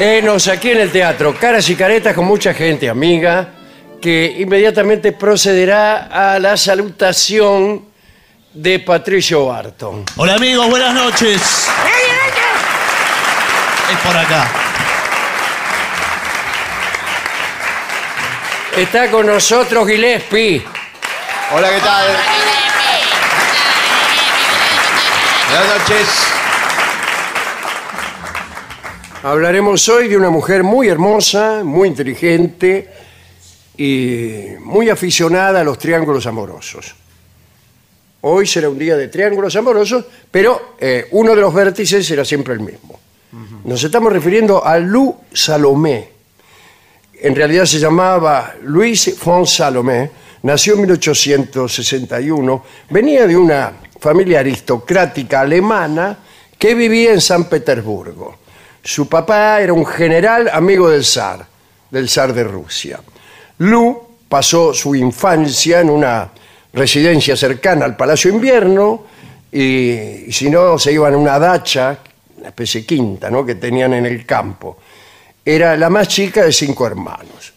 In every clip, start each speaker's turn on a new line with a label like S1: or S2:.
S1: Enos aquí en el teatro, caras y caretas con mucha gente amiga, que inmediatamente procederá a la salutación de Patricio Barton.
S2: Hola amigos, buenas noches. Es por acá.
S1: Está con nosotros Gillespie.
S3: Hola, ¿qué tal? Buenas noches.
S1: Hablaremos hoy de una mujer muy hermosa, muy inteligente y muy aficionada a los triángulos amorosos. Hoy será un día de triángulos amorosos, pero eh, uno de los vértices será siempre el mismo. Nos estamos refiriendo a Lou Salomé. En realidad se llamaba Louis von Salomé, nació en 1861, venía de una familia aristocrática alemana que vivía en San Petersburgo. Su papá era un general amigo del zar, del zar de Rusia. Lu pasó su infancia en una residencia cercana al Palacio Invierno y, si no se iban a una dacha, una especie de quinta ¿no? que tenían en el campo. Era la más chica de cinco hermanos.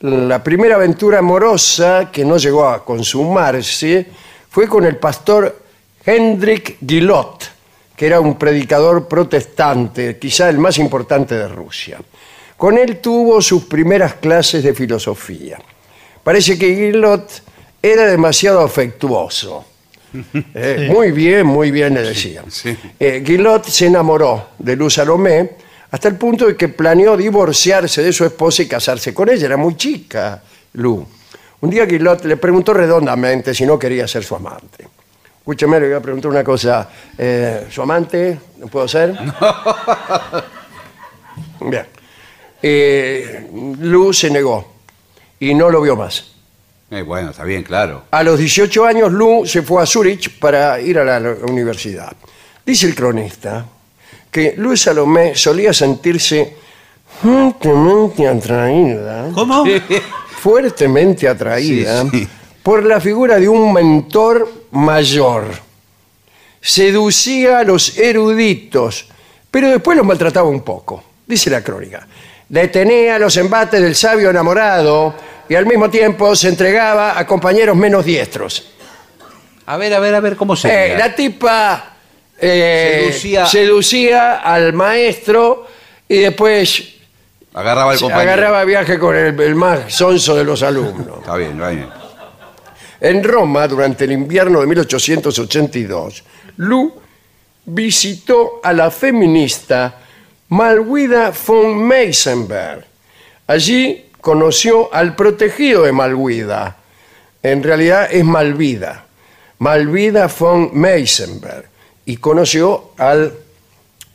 S1: La primera aventura amorosa que no llegó a consumarse fue con el pastor Hendrik Gillot, que era un predicador protestante, quizá el más importante de Rusia. Con él tuvo sus primeras clases de filosofía. Parece que Guillot era demasiado afectuoso. Eh, muy bien, muy bien le decía. Eh, Guillot se enamoró de Luz Salomé hasta el punto de que planeó divorciarse de su esposa y casarse con ella. Era muy chica, Lu. Un día Guillot le preguntó redondamente si no quería ser su amante. Escúchame, le voy a preguntar una cosa. Eh, ¿Su amante? ¿No puedo ser? Bien. Eh, Lu se negó y no lo vio más.
S3: Eh, bueno, está bien, claro.
S1: A los 18 años, Lu se fue a Zurich para ir a la universidad. Dice el cronista que Lu Salomé solía sentirse fuertemente atraída.
S2: ¿Cómo?
S1: Fuertemente atraída por la figura de un mentor mayor. Seducía a los eruditos, pero después los maltrataba un poco, dice la crónica. Detenía los embates del sabio enamorado, y al mismo tiempo se entregaba a compañeros menos diestros.
S3: A ver, a ver, a ver, ¿cómo se
S1: Eh, la tipa eh,
S3: Seducía-
S1: seducía al maestro y después
S3: Agarraba el compañero.
S1: agarraba viaje con el, el más sonso de los alumnos.
S3: Está bien, está bien.
S1: En Roma, durante el invierno de 1882, Lu visitó a la feminista Malwida von Meisenberg. Allí conoció al protegido de Malwida. En realidad es Malvida. Malvida von Meisenberg. Y conoció al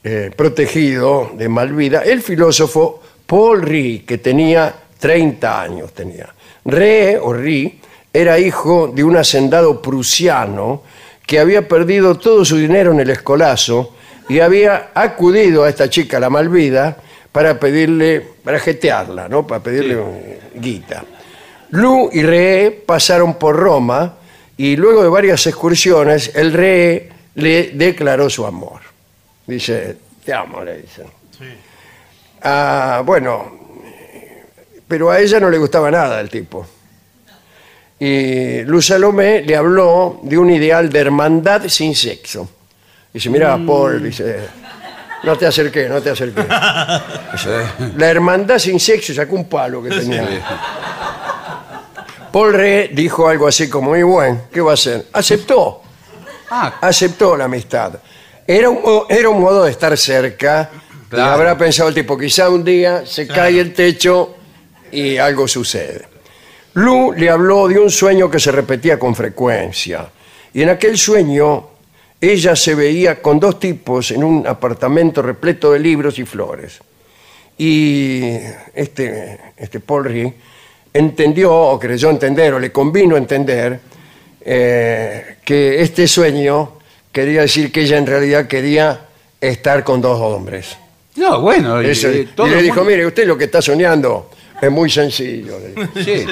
S1: eh, protegido de Malvida, el filósofo Paul Rie, que tenía 30 años. Tenía. Rie, o Rie, era hijo de un hacendado prusiano que había perdido todo su dinero en el escolazo y había acudido a esta chica, la Malvida, para pedirle, para jetearla, ¿no? Para pedirle guita. Lu y Re pasaron por Roma y luego de varias excursiones, el Re le declaró su amor. Dice, te amo, le dice. Ah, bueno, pero a ella no le gustaba nada el tipo. Y Luz Salomé le habló de un ideal de hermandad sin sexo. Dice, mira, Paul, dice, no te acerques, no te acerques. Dice, La hermandad sin sexo sacó un palo que tenía. Paul Re dijo algo así como, muy bueno, ¿qué va a hacer? Aceptó,
S3: Ah,
S1: aceptó la amistad. Era un, era un modo de estar cerca. Y habrá pensado el tipo, quizá un día se cae el techo y algo sucede. Lu le habló de un sueño que se repetía con frecuencia. Y en aquel sueño ella se veía con dos tipos en un apartamento repleto de libros y flores. Y este, este Paul Rie entendió, o creyó entender, o le convino entender, eh, que este sueño quería decir que ella en realidad quería estar con dos hombres.
S3: no, bueno. y-
S1: Eso-
S3: y
S1: y
S3: todo
S1: le dijo,
S3: mundo-
S1: mire, usted lo que está soñando es muy sencillo.
S3: Sí.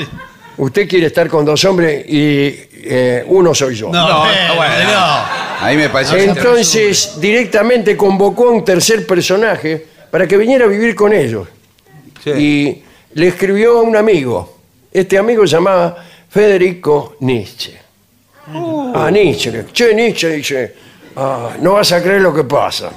S1: Usted quiere estar con dos hombres y eh, uno soy yo.
S2: No,
S3: No,
S2: eh,
S3: bueno.
S2: no.
S3: Ahí me parece.
S1: Entonces, directamente convocó a un tercer personaje para que viniera a vivir con ellos.
S3: Sí.
S1: Y le escribió a un amigo. Este amigo se llamaba Federico Nietzsche. A Nietzsche. le- Che, Nietzsche dice, "Ah, no vas a creer lo que pasa.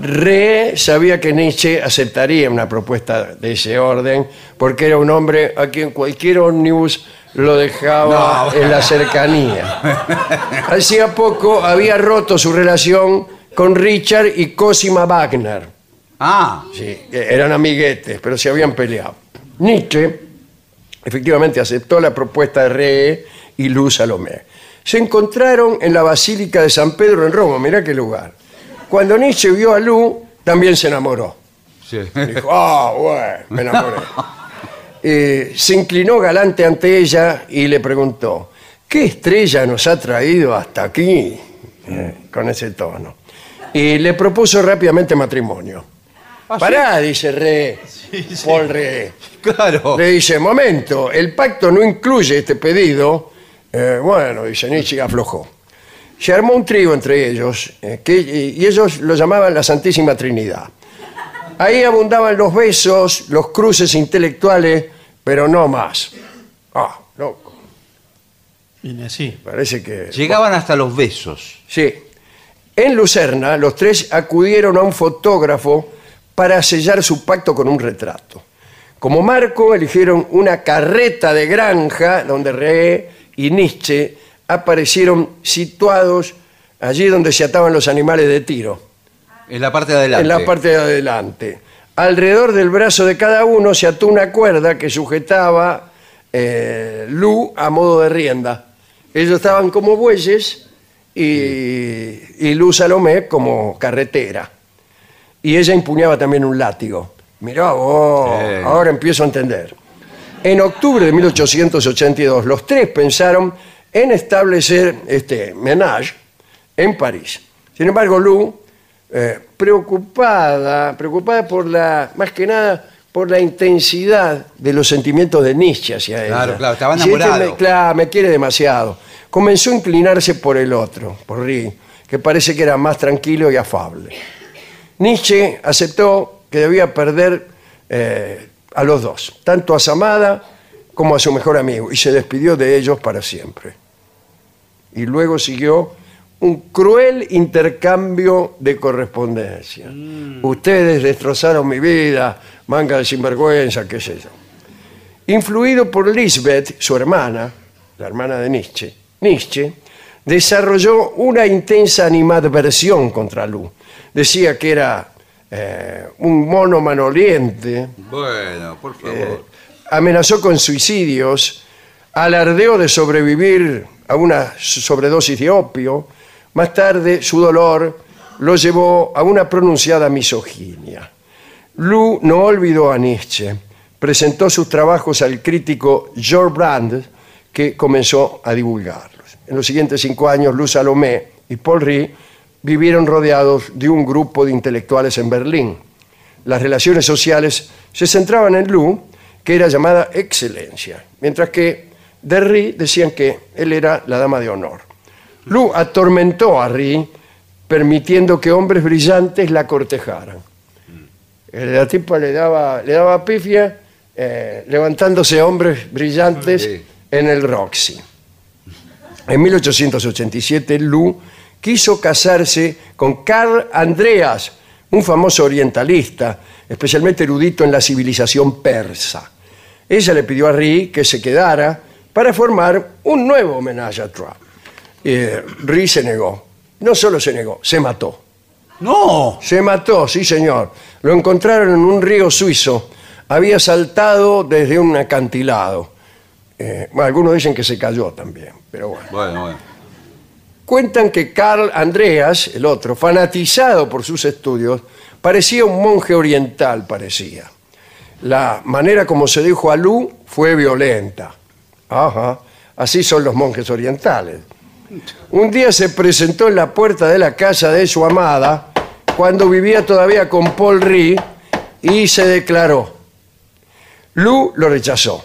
S1: Re sabía que Nietzsche aceptaría una propuesta de ese orden porque era un hombre a quien cualquier ómnibus lo dejaba
S3: No.
S1: en la cercanía. Hacía poco había roto su relación con Richard y Cosima Wagner.
S3: Ah,
S1: Sí, que eran amiguetes, pero se habían peleado. Nietzsche efectivamente aceptó la propuesta de Re y Luz Salomé. Se encontraron en la Basílica de San Pedro en Roma, mirá qué lugar. Cuando Nietzsche vio a Lu, también se enamoró.
S3: sí.
S1: Dijo, ah, bueno, me enamoré. Eh, se inclinó galante ante ella y le preguntó, ¿qué estrella nos ha traído hasta aquí? Eh, con ese tono. Y le propuso rápidamente matrimonio. Pará, dice Re, Paul Re.
S3: Claro.
S1: Le dice, momento, el pacto no incluye este pedido. Eh, bueno, dice Nietzsche aflojó. Se armó un trío entre ellos, eh, que, y ellos lo llamaban la Santísima Trinidad. Ahí abundaban los besos, los cruces intelectuales, pero no más. Ah, loco,
S2: Viene así.
S1: parece que...
S3: Llegaban hasta los besos.
S1: Sí. En Lucerna, los tres acudieron a un fotógrafo para sellar su pacto con un retrato. Como marco, eligieron una carreta de granja donde Re y Nietzsche aparecieron situados allí donde se ataban los animales de tiro,
S3: En la parte de adelante.
S1: en la parte de adelante. Alrededor del brazo de cada uno se ató una cuerda que sujetaba eh, Lu a modo de rienda. Ellos estaban como bueyes y, y Lu Salomé como carretera. Y ella empuñaba también un látigo. Mirá vos, ahora empiezo a entender. En octubre de 1882, los tres pensaron en establecer este menage en París. Sin embargo, Lu, eh, preocupada, preocupada por la, más que nada, por la intensidad de los sentimientos de Nietzsche hacia ella.
S3: Claro, claro, estaba
S1: Dice, "Este
S3: enamorado".
S1: me- claro, me quiere demasiado. Comenzó a inclinarse por el otro, por Rie, que parece que era más tranquilo y afable. Nietzsche aceptó que debía perder eh, a los dos, tanto a Samada como a su mejor amigo, y se despidió de ellos para siempre. Y luego siguió un cruel intercambio de correspondencia. Ustedes destrozaron mi vida, manga de sinvergüenza, qué sé yo. Influido por Lisbeth, su hermana, la hermana de Nietzsche, Nietzsche desarrolló una intensa animadversión contra Lu. Decía que era eh, un mono manoliente,
S3: Bueno, por favor.
S1: eh, amenazó con suicidios, alardeó de sobrevivir a una sobredosis de opio. Más tarde, su dolor lo llevó a una pronunciada misoginia. Lu no olvidó a Nietzsche. Presentó sus trabajos al crítico George Brand, que comenzó a divulgarlos. En los siguientes cinco años, Lu Salomé y Paul Rie vivieron rodeados de un grupo de intelectuales en Berlín. Las relaciones sociales se centraban en Lu, que era llamada excelencia, mientras que de Rie decían que él era la dama de honor. Lu atormentó a Rie, permitiendo que hombres brillantes la cortejaran. Eh, La tipa le daba, le daba pifia eh, levantándose hombres brillantes en el Roxy. En 1887, Lu quiso casarse con Karl Andreas, un famoso orientalista, especialmente erudito en la civilización persa. Ella le pidió a Rie que se quedara para formar un nuevo homenaje a Trump. Eh, Rie se negó. No solo se negó, se mató.
S3: ¡No!
S1: Se mató, sí señor. Lo encontraron en un río suizo. Había saltado desde un acantilado. Eh, bueno, algunos dicen que se cayó también, pero bueno.
S3: Bueno, bueno.
S1: Cuentan que Carl Andreas, el otro, fanatizado por sus estudios, parecía un monje oriental, parecía. La manera como se dijo a Lu fue violenta. Ajá, así son los monjes orientales. Un día se presentó en la puerta de la casa de su amada, cuando vivía todavía con Paul Rie, y se declaró. Lu lo rechazó.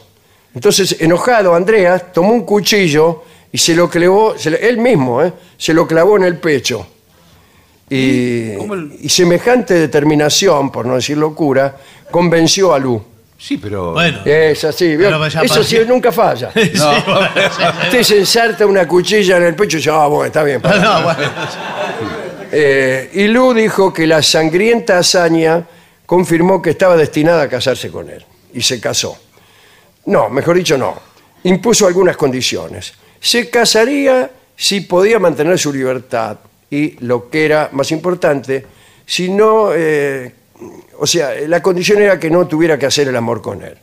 S1: Entonces, enojado, Andreas tomó un cuchillo y se lo clavó, él mismo, ¿eh? se lo clavó en el pecho. Y,
S3: ¿Cómo el-
S1: y semejante determinación, por no decir locura, convenció a Lu.
S3: Sí, pero.
S2: Bueno.
S1: Es así, ¿vio?
S2: Pero ya
S1: eso sí nunca falla.
S2: Sí, bueno, sí.
S1: Usted se ensarta una cuchilla en el pecho y dice, ah, bueno, está bien. para".
S2: No, bueno.
S1: Eh, y Lu dijo que la sangrienta hazaña confirmó que estaba destinada a casarse con él. Y se casó. No, mejor dicho, no. Impuso algunas condiciones. Se casaría si podía mantener su libertad. Y lo que era más importante, si no. eh, o sea, la condición era que no tuviera que hacer el amor con él.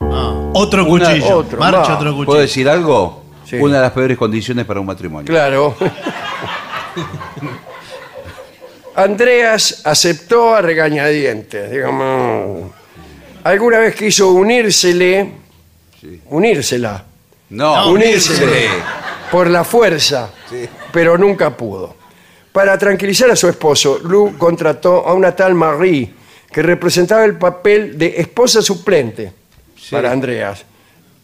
S2: Ah, otro
S3: Una-
S2: cuchillo.
S1: otro,
S2: Marcha
S1: va.
S2: otro cuchillo.
S3: ¿Puedo decir algo?
S1: Sí.
S3: Una de las peores condiciones para un matrimonio.
S1: Claro. Andreas aceptó a regañadientes, digamos. Alguna vez quiso unírsele,
S3: Sí.
S1: unírsela,
S3: No,
S1: unírsele por la fuerza,
S3: Sí.
S1: pero nunca pudo. Para tranquilizar a su esposo, Lu contrató a una tal Marie, que representaba el papel de esposa suplente
S3: Sí.
S1: para Andreas.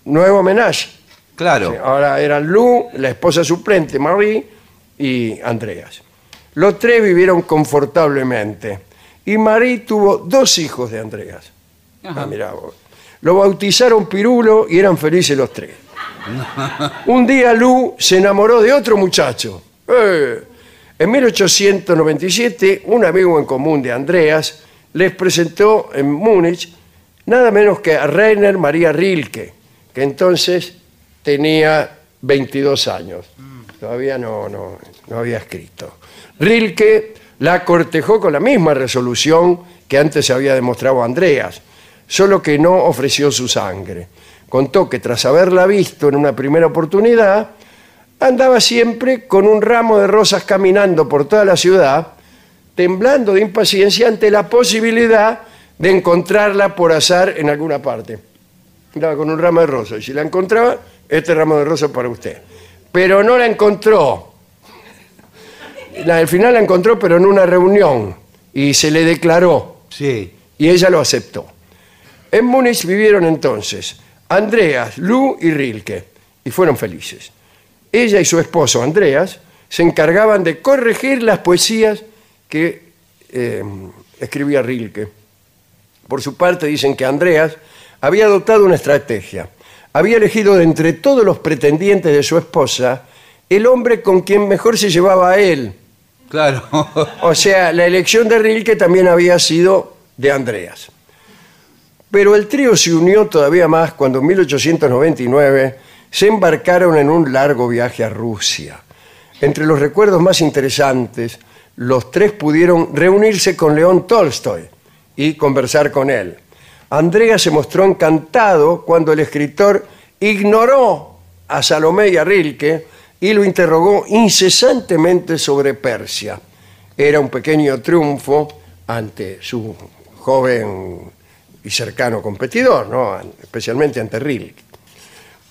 S1: Nuevo homenaje.
S3: Claro.
S1: Sí, ahora eran Lu, la esposa suplente, Marie y Andreas. Los tres vivieron confortablemente. Y Marie tuvo dos hijos de Andreas. Ah, mirá vos. Lo bautizaron Pirulo y eran felices los tres. Un día Lu se enamoró de otro muchacho. Eh, En 1897, un amigo en común de Andreas les presentó en Múnich nada menos que a Rainer María Rilke, que entonces tenía 22 años. Todavía no, no, no había escrito. Rilke la cortejó con la misma resolución que antes se había demostrado Andreas, solo que no ofreció su sangre. Contó que tras haberla visto en una primera oportunidad, andaba siempre con un ramo de rosas caminando por toda la ciudad, temblando de impaciencia ante la posibilidad de encontrarla por azar en alguna parte. Andaba con un ramo de rosas y si la encontraba, este ramo de rosas para usted. Pero no la encontró. La- al final la encontró, pero en una reunión y se le declaró
S3: Sí.
S1: y ella lo aceptó. En Múnich vivieron entonces Andreas, Lu y Rilke y fueron felices. Ella y su esposo Andreas se encargaban de corregir las poesías que eh, escribía Rilke. Por su parte, dicen que Andreas había adoptado una estrategia. Había elegido de entre todos los pretendientes de su esposa el hombre con quien mejor se llevaba a él.
S3: Claro.
S1: O sea, la elección de Rilke también había sido de Andreas. Pero el trío se unió todavía más cuando en 1899 se embarcaron en un largo viaje a Rusia. Entre los recuerdos más interesantes, los tres pudieron reunirse con León Tolstoy y conversar con él. Andrea se mostró encantado cuando el escritor ignoró a Salomé y a Rilke y lo interrogó incesantemente sobre Persia. Era un pequeño triunfo ante su joven y cercano competidor, ¿no? especialmente ante Rilke.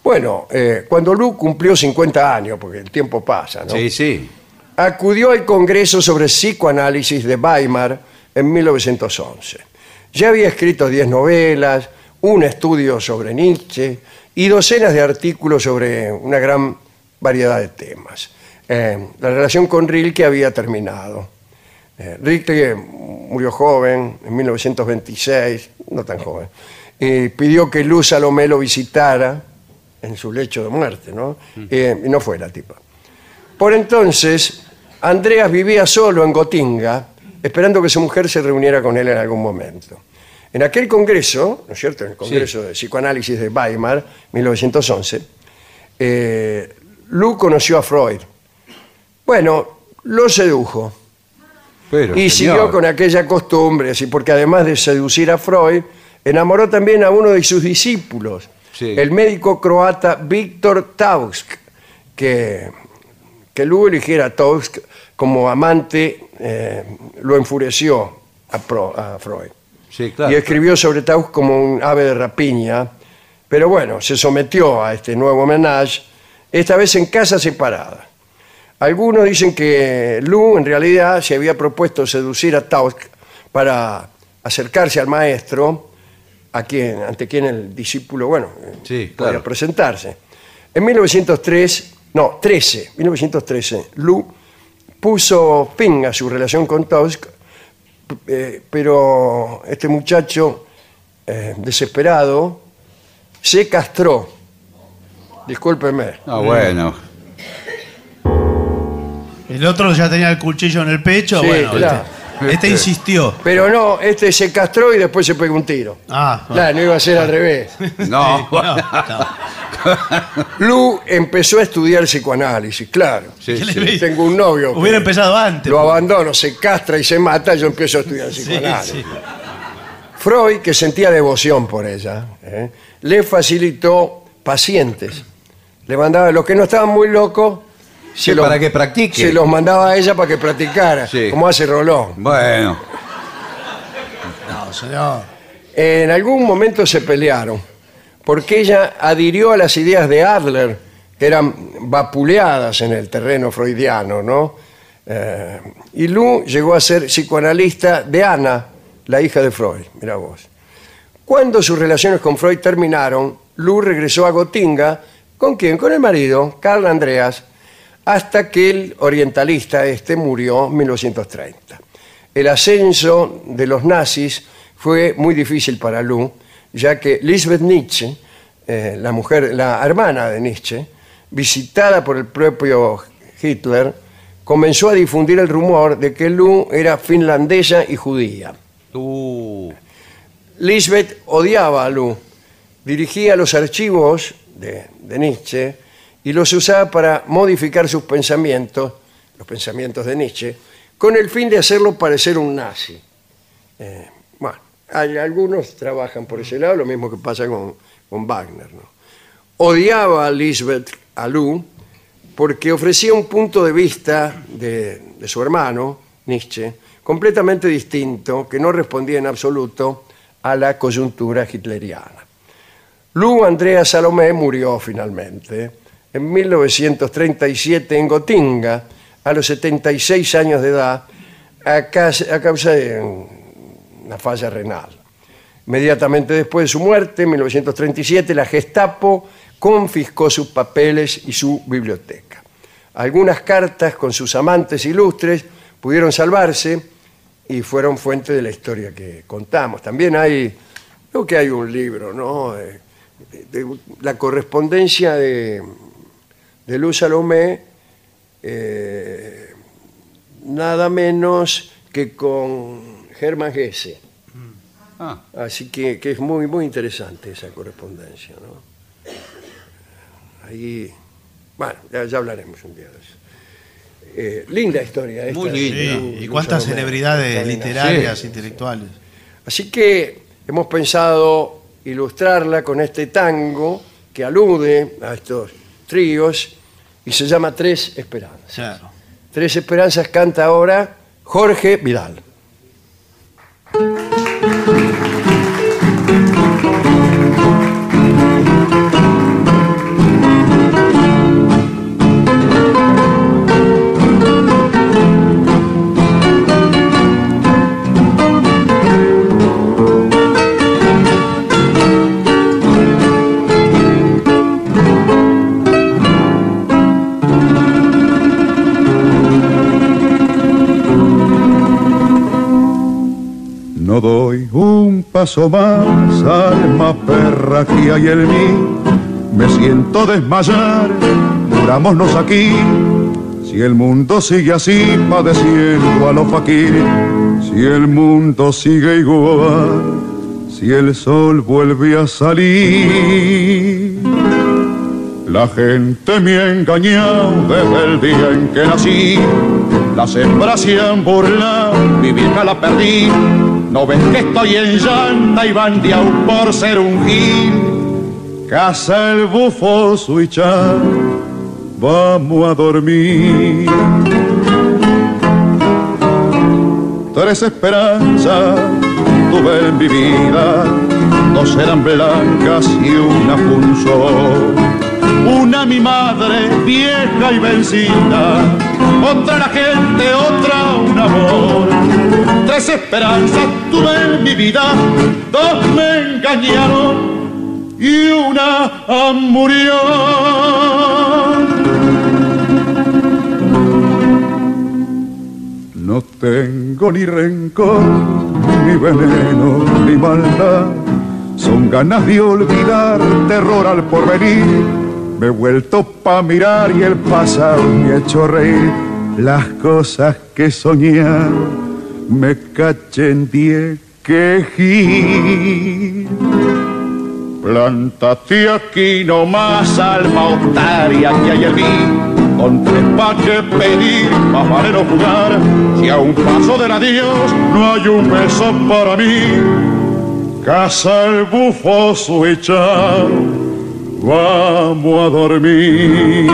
S1: Bueno, eh, cuando Lu cumplió 50 años, porque el tiempo pasa, ¿no?
S3: Sí, sí.
S1: acudió al Congreso sobre Psicoanálisis de Weimar en 1911. Ya había escrito 10 novelas, un estudio sobre Nietzsche y docenas de artículos sobre una gran variedad de temas. Eh, la relación con Rilke había terminado. Eh, Rilke murió joven, en 1926, no tan joven, y pidió que Luz Salomé lo visitara en su lecho de muerte, ¿no? Eh, y no fue la tipa. Por entonces, Andreas vivía solo en Gotinga, esperando que su mujer se reuniera con él en algún momento. En aquel congreso, ¿no es cierto? En el Congreso de Psicoanálisis de Weimar, 1911, eh, Lu conoció a Freud. Bueno, lo sedujo
S3: Pero,
S1: y
S3: señor,
S1: siguió con aquella costumbre, así porque además de seducir a Freud, enamoró también a uno de sus discípulos,
S3: Sí.
S1: el médico croata Víctor Tausk, que, que Lu eligiera a Tausk como amante, eh, lo enfureció a, Pro- a Freud.
S3: Sí, claro.
S1: Y escribió sobre Tausk como un ave de rapiña, pero bueno, se sometió a este nuevo homenaje, esta vez en casa separada. Algunos dicen que Lu en realidad se había propuesto seducir a Tausk para acercarse al maestro, a quien, ante quien el discípulo, bueno, eh,
S3: Sí,
S1: podía presentarse. En 1903, no, 13, 1913, Lu puso fin a su relación con Tausk, eh, pero este muchacho, eh, desesperado, se castró. Discúlpeme.
S3: Ah, bueno.
S2: El otro ya tenía el cuchillo en el pecho.
S1: Sí,
S2: bueno,
S1: claro.
S2: Este, este insistió.
S1: Pero no, este se castró y después se pegó un tiro.
S2: Ah,
S1: Claro, no iba a ser al revés.
S3: No.
S2: no, no.
S1: Lu empezó a estudiar psicoanálisis, claro.
S3: Sí,
S2: ¿Qué le
S3: sí.
S2: veis?
S1: Tengo un novio. que
S2: Hubiera empezado antes.
S1: Lo abandono, se castra y se mata, yo empiezo a estudiar
S2: Sí,
S1: psicoanálisis.
S2: sí.
S1: Freud, que sentía devoción por ella, ¿eh? le facilitó pacientes. Le mandaba, los que no estaban muy locos,
S3: Sí, para que practique.
S1: Se los mandaba a ella para que practicara,
S3: Sí.
S1: como hace Rolón.
S3: Bueno.
S2: No, señor.
S1: En algún momento se pelearon, porque ella adhirió a las ideas de Adler, que eran vapuleadas en el terreno freudiano, ¿no? Eh, y Lu llegó a ser psicoanalista de Ana, la hija de Freud, mira vos. Cuando sus relaciones con Freud terminaron, Lu regresó a Gotinga, ¿con quién? Con el marido, Carl Andreas, hasta que el orientalista este murió en 1930. El ascenso de los nazis fue muy difícil para Lu, ya que Lisbeth Nietzsche, eh, la mujer, la hermana de Nietzsche, visitada por el propio Hitler, comenzó a difundir el rumor de que Lu era finlandesa y judía.
S3: Uh,
S1: Lisbeth odiaba a Lu, dirigía los archivos de, de Nietzsche y los usaba para modificar sus pensamientos, los pensamientos de Nietzsche, con el fin de hacerlo parecer un nazi. Eh, bueno, hay- algunos trabajan por ese lado, lo mismo que pasa con, con Wagner. ¿no? Odiaba a Lisbeth a Lu porque ofrecía un punto de vista de, de su hermano, Nietzsche, completamente distinto, que no respondía en absoluto a la coyuntura hitleriana. Lu Andrea Salomé murió finalmente en 1937 en Gotinga, a los 76 años de edad, a causa, de una falla renal. Inmediatamente después de su muerte, en 1937, la Gestapo confiscó sus papeles y su biblioteca. Algunas cartas con sus amantes ilustres pudieron salvarse y fueron fuente de la historia que contamos. También hay, creo que hay un libro, ¿no? Eh, la correspondencia de, de Luz Salomé, eh, nada menos que con Germán Gese.
S3: Ah,
S1: Así que, que es muy, muy interesante esa correspondencia, ¿no? Ahí, bueno, ya, ya hablaremos un día de eso. Eh, linda historia esta.
S3: Muy
S1: de
S3: linda.
S2: Sí, y cuántas
S1: Salomé,
S2: celebridades literarias,
S3: Sí.
S2: intelectuales.
S1: Así que hemos pensado ilustrarla con este tango que alude a estos tríos y se llama Tres Esperanzas.
S2: Claro.
S1: Tres Esperanzas canta ahora Jorge Vidal.
S4: Un paso más, alma perra que hay en mí. Me siento desmayar, murámonos aquí. Si el mundo sigue así, padeciendo a los faquires. Si el mundo sigue igual, si el sol vuelve a salir. La gente me ha engañado desde el día en que nací. Las hembras se han burlado, mi vieja la perdí. No ven que estoy en llanta y bandeado por ser un gil. Casa el bufo suichar, vamos a dormir. Tres esperanzas tuve en mi vida, dos eran blancas y una punzó. Una mi madre, vieja y vencida, otra la gente, otra un amor. Tres esperanzas tuve en mi vida, dos me engañaron y una murió. No tengo ni rencor, ni veneno, ni maldad. Son ganas de olvidar, terror al porvenir. Me he vuelto pa' mirar y el pasado me ha hecho reír. Las cosas que soñé me cachen diez quejí. Plántate aquí nomás, alma otaria que hay en mí. Con tres pa' que pedir, más jugar. Si a un paso del adiós no hay un beso para mí. Casa el bufo su echar, vamos a dormir.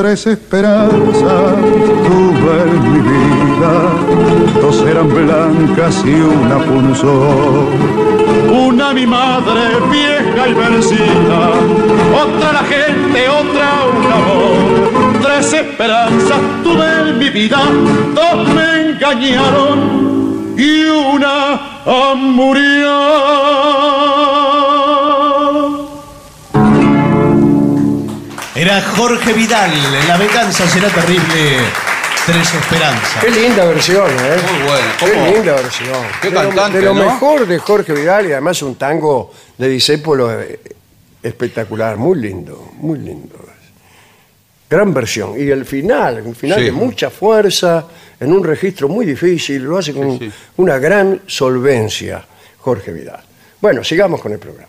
S4: Tres esperanzas tuve en mi vida, dos eran blancas y una punzó. Una mi madre vieja y vencida, otra la gente, otra un amor. Tres esperanzas tuve en mi vida, dos me engañaron y una murió.
S2: Era Jorge Vidal, La venganza será terrible. Tres esperanzas.
S1: Qué linda versión, ¿eh?
S3: Muy buena.
S1: Qué linda versión.
S3: Qué
S1: de lo,
S3: cantante,
S1: de lo
S3: ¿no?
S1: mejor de Jorge Vidal y además un tango de Disépolo eh, espectacular, muy lindo, muy lindo. Gran versión. Y el final, un final
S3: Sí.
S1: de mucha fuerza, en un registro muy difícil, lo hace con
S3: Sí, sí.
S1: una gran solvencia, Jorge Vidal. Bueno, sigamos con el programa.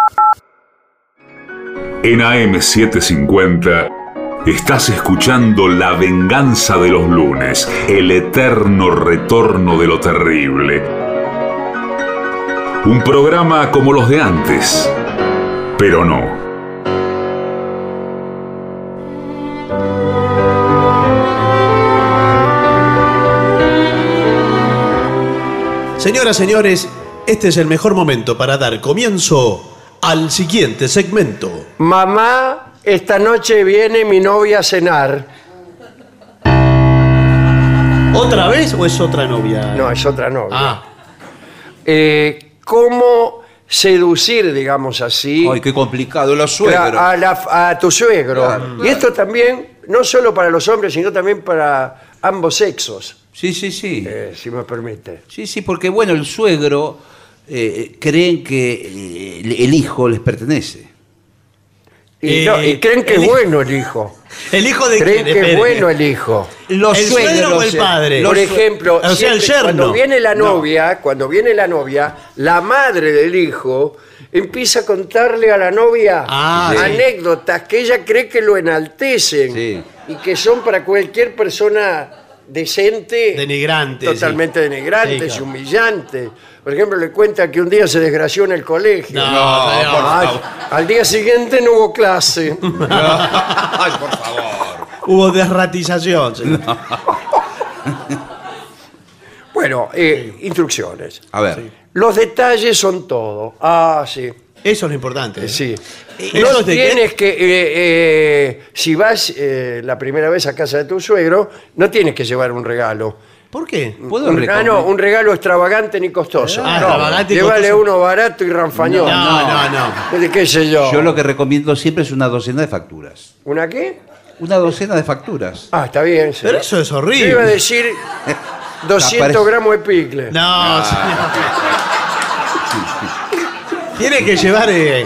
S5: En AM750 estás escuchando La venganza de los lunes, el eterno retorno de lo terrible. Un programa como los de antes, pero no.
S2: Señoras, señores, este es el mejor momento para dar comienzo al siguiente segmento.
S1: Mamá, esta noche viene mi novia a cenar.
S2: ¿Otra vez o es otra novia?
S1: No, es otra novia.
S2: Ah,
S1: Eh, ¿Cómo seducir, digamos así,
S3: Ay, qué complicado, los suegros.
S1: a, la- a tu suegro?
S3: Claro.
S1: Y esto también, no solo para los hombres, sino también para ambos sexos,
S3: Sí, sí, sí.
S1: eh, si me permite.
S3: Sí, sí, porque bueno, el suegro eh, creen que eh, el hijo les pertenece.
S1: Y,
S2: Eh,
S1: no, y creen que es bueno el hijo.
S2: ¿El hijo de
S1: Creen
S2: quién?
S1: que es bueno el hijo.
S3: Los
S2: ¿El suegro o el padre?
S1: Por ejemplo,
S2: o sea, el
S1: siempre
S2: yerno.
S1: cuando viene la
S2: No.
S1: novia, cuando viene la novia, la madre del hijo empieza a contarle a la novia
S2: Ah, sí.
S1: anécdotas que ella cree que lo enaltecen
S3: Sí.
S1: y que son para cualquier persona decente
S2: Denigrante,
S1: totalmente
S2: sí.
S1: denigrantes,
S2: Sí, claro.
S1: humillantes. Por ejemplo, le cuenta que un día se desgració en el colegio.
S2: No,
S3: No,
S2: señor.
S3: por
S1: Ay, al día siguiente no hubo clase.
S3: Ay, por favor.
S2: Hubo desratización. señor.
S1: Bueno, eh, instrucciones.
S3: A ver.
S1: Los detalles son todo. Ah, sí.
S2: Eso es lo importante. ¿eh?
S1: Sí.
S2: ¿Eso
S1: No tienes que, eh, eh, si vas eh, la primera vez a casa de tu suegro, no tienes que llevar un regalo.
S2: ¿Por qué?
S3: ¿Puedo
S1: Un, ah, no, un regalo extravagante ni costoso.
S2: Ah,
S1: No,
S2: extravagante y
S1: llévale
S2: costoso.
S1: uno barato y ranfañón.
S2: No, no, no.
S1: ¿De qué sé yo?
S3: Yo lo que recomiendo siempre es una docena de facturas.
S1: ¿Una qué?
S3: Una docena de facturas.
S1: Ah, está bien. sí.
S2: Pero eso es
S1: Yo iba a
S2: horrible.
S1: decir 200
S3: Aparece-
S1: gramos de picle.
S2: No, señor. Tiene que llevar eh,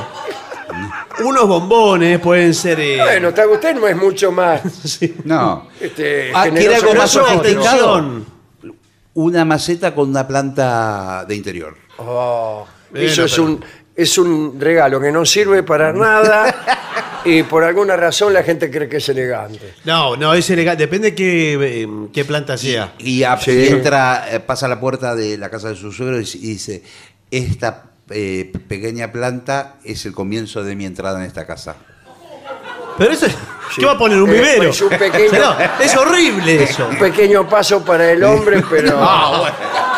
S2: unos bombones, pueden ser. eh,
S1: Bueno, usted no es mucho más
S2: sí.
S3: No.
S1: este,
S3: Ah, ¿quiere
S1: generoso
S3: algo
S1: que
S3: más
S1: nosotros.
S3: sofisticado? Una maceta con una planta de interior.
S1: Oh,
S2: Bueno,
S1: eso es
S2: pero-
S1: un, es un regalo que no sirve para nada y por alguna razón la gente cree que es elegante.
S2: No, no, es elegante. Depende qué, eh, qué planta sea.
S3: Y, a-
S1: Sí.
S3: y entra, eh, pasa a la puerta de la casa de su suegro y y dice, esta eh, pequeña planta es el comienzo de mi entrada en esta casa.
S2: Pero eso. ¿Qué va a poner? ¿Un vivero?
S1: pues, un pequeño-
S2: No, es horrible eso.
S1: Un pequeño paso para el hombre, pero,
S3: Ah,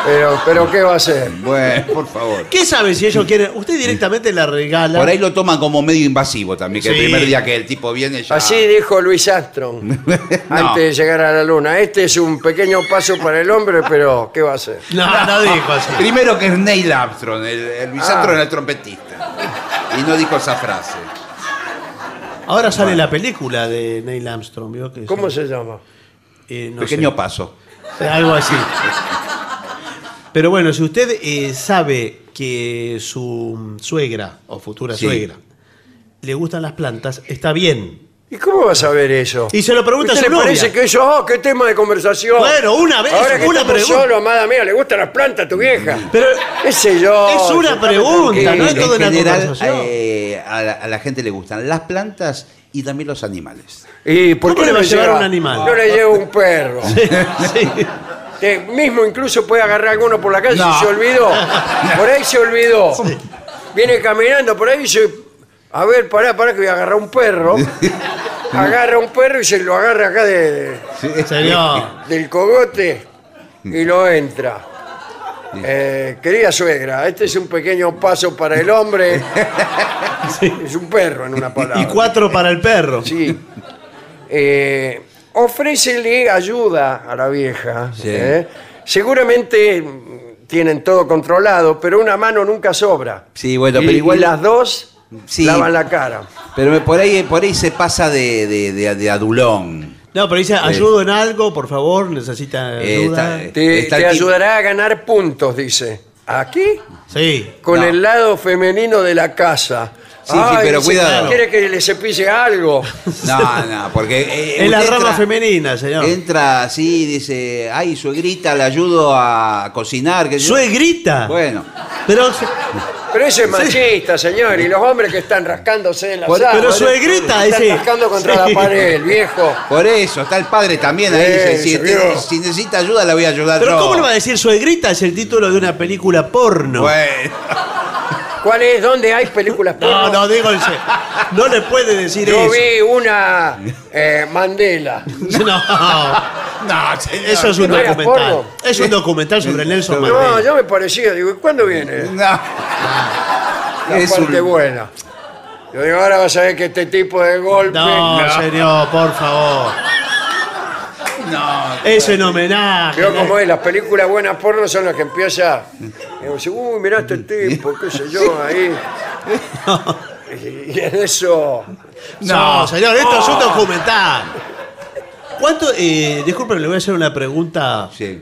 S1: pero, pero ¿qué va a hacer?
S3: Bueno, por favor.
S2: ¿Qué sabe si ellos quieren? Usted directamente la regala.
S3: Por ahí lo toman como medio invasivo también, que
S2: Sí.
S3: el primer día que el tipo viene ya...
S1: Así dijo Luis Armstrong antes de llegar a la luna. Este es un pequeño paso para el hombre, pero ¿qué va a hacer?
S2: No, no dijo así.
S3: Primero que es Neil Armstrong, el, el Luis
S1: Ah.
S3: Armstrong era el trompetista. Y no dijo esa frase.
S2: Ahora sale la película de Neil Armstrong. ¿vio? Que
S1: ¿Cómo se llama?
S2: Eh, no
S3: Pequeño
S2: sé.
S3: paso.
S2: Algo así. Pero bueno, si usted eh, sabe que su suegra o futura
S3: Sí.
S2: suegra le gustan las plantas, está bien.
S1: ¿Y cómo vas a ver eso?
S2: Y se lo pregunta a
S1: ¿Usted
S2: su
S1: le
S2: novia.
S1: parece que eso, oh, qué tema de conversación?
S2: Bueno, una vez,
S1: Ahora que
S2: una
S1: estamos
S2: pregunta.
S1: solos, amada mía, ¿le gustan las plantas a tu vieja?
S2: Pero
S1: ¿Qué sé yo?
S2: Es una pregunta, no es todo
S3: en
S2: una
S3: general,
S2: conversación.
S3: eh, a, la, a la gente le gustan las plantas y también los animales.
S1: ¿Y por
S2: ¿Cómo
S1: qué
S2: le
S1: no
S2: va a llevar
S1: lleva-
S2: un animal?
S1: No le llevo un perro.
S2: sí.
S1: Mismo incluso puede agarrar alguno por la calle
S3: No.
S1: si se olvidó. Por ahí se olvidó. Viene caminando por ahí y dice, a ver, pará, pará que voy a agarrar un perro. Agarra un perro y se lo agarra acá de,
S2: Señor.
S1: del cogote y lo entra. Eh, querida suegra, este es un pequeño paso para el hombre. Es un perro en una palabra.
S2: Y cuatro para el perro.
S1: Sí. Eh, ofrécele ayuda a la vieja.
S3: Sí.
S1: ¿eh? Seguramente tienen todo controlado, pero una mano nunca sobra.
S3: Sí, bueno,
S1: Y-
S3: pero igual-
S1: y las dos
S3: Sí.
S1: lavan la cara.
S3: Pero por ahí, por ahí se pasa de, de- de- de adulón.
S2: No, pero dice, ayudo en algo, por favor, necesita
S3: Eh,
S2: ayuda.
S3: está-
S1: Te,
S3: Está
S1: ayudará a ganar puntos, dice. ¿Aquí?
S2: Sí.
S1: Con
S3: No.
S1: el lado femenino de la casa.
S3: Sí, sí, pero
S1: dice,
S3: cuidado.
S1: ¿Quiere que le cepille algo?
S3: No, no, porque. eh,
S2: Es la
S3: usted
S2: rama
S3: entra-
S2: femenina, señor.
S3: Entra así, dice, ay, suegrita, le ayudo a cocinar. Que yo-".
S2: Suegrita.
S3: Bueno,
S2: Pero,
S1: Pero eso es machista, señor. Y los hombres que están rascándose en la
S3: Por-
S1: sala.
S2: pero suegrita,
S1: Están
S2: ese-
S1: rascando contra
S2: Sí.
S1: la pared, el viejo.
S3: por eso, está el padre también ahí. Dice, si, necesita ayuda, la voy a ayudar
S2: pero
S3: yo.
S2: ¿cómo le va a decir suegrita? Es el título de una película porno.
S3: Bueno,
S1: ¿Cuál es? ¿Dónde hay películas
S2: No,
S1: porno?
S2: no, digo, el se- no le puede decir
S1: Yo
S2: eso.
S1: vi una eh, Mandela.
S2: No,
S3: no,
S2: eso es un
S1: ¿No era
S2: documental.
S1: porno?
S2: Es un documental sobre Nelson
S1: No,
S2: Mandela.
S1: yo me parecía, digo, ¿y cuándo viene?
S3: No.
S1: La
S3: Es
S1: parte
S3: un-
S1: buena. Yo digo, ahora vas a ver que este tipo de golpe.
S2: No, señor, por favor.
S3: No.
S2: Es en homenaje.
S1: Veo cómo es, las películas buenas porno son las que empieza. Y dice, uy, mirá este tipo, qué sé yo, ahí. Y en eso.
S2: No, señor, esto es un documental. ¿Cuánto, eh, disculpe, le voy a hacer una pregunta.
S3: Sí.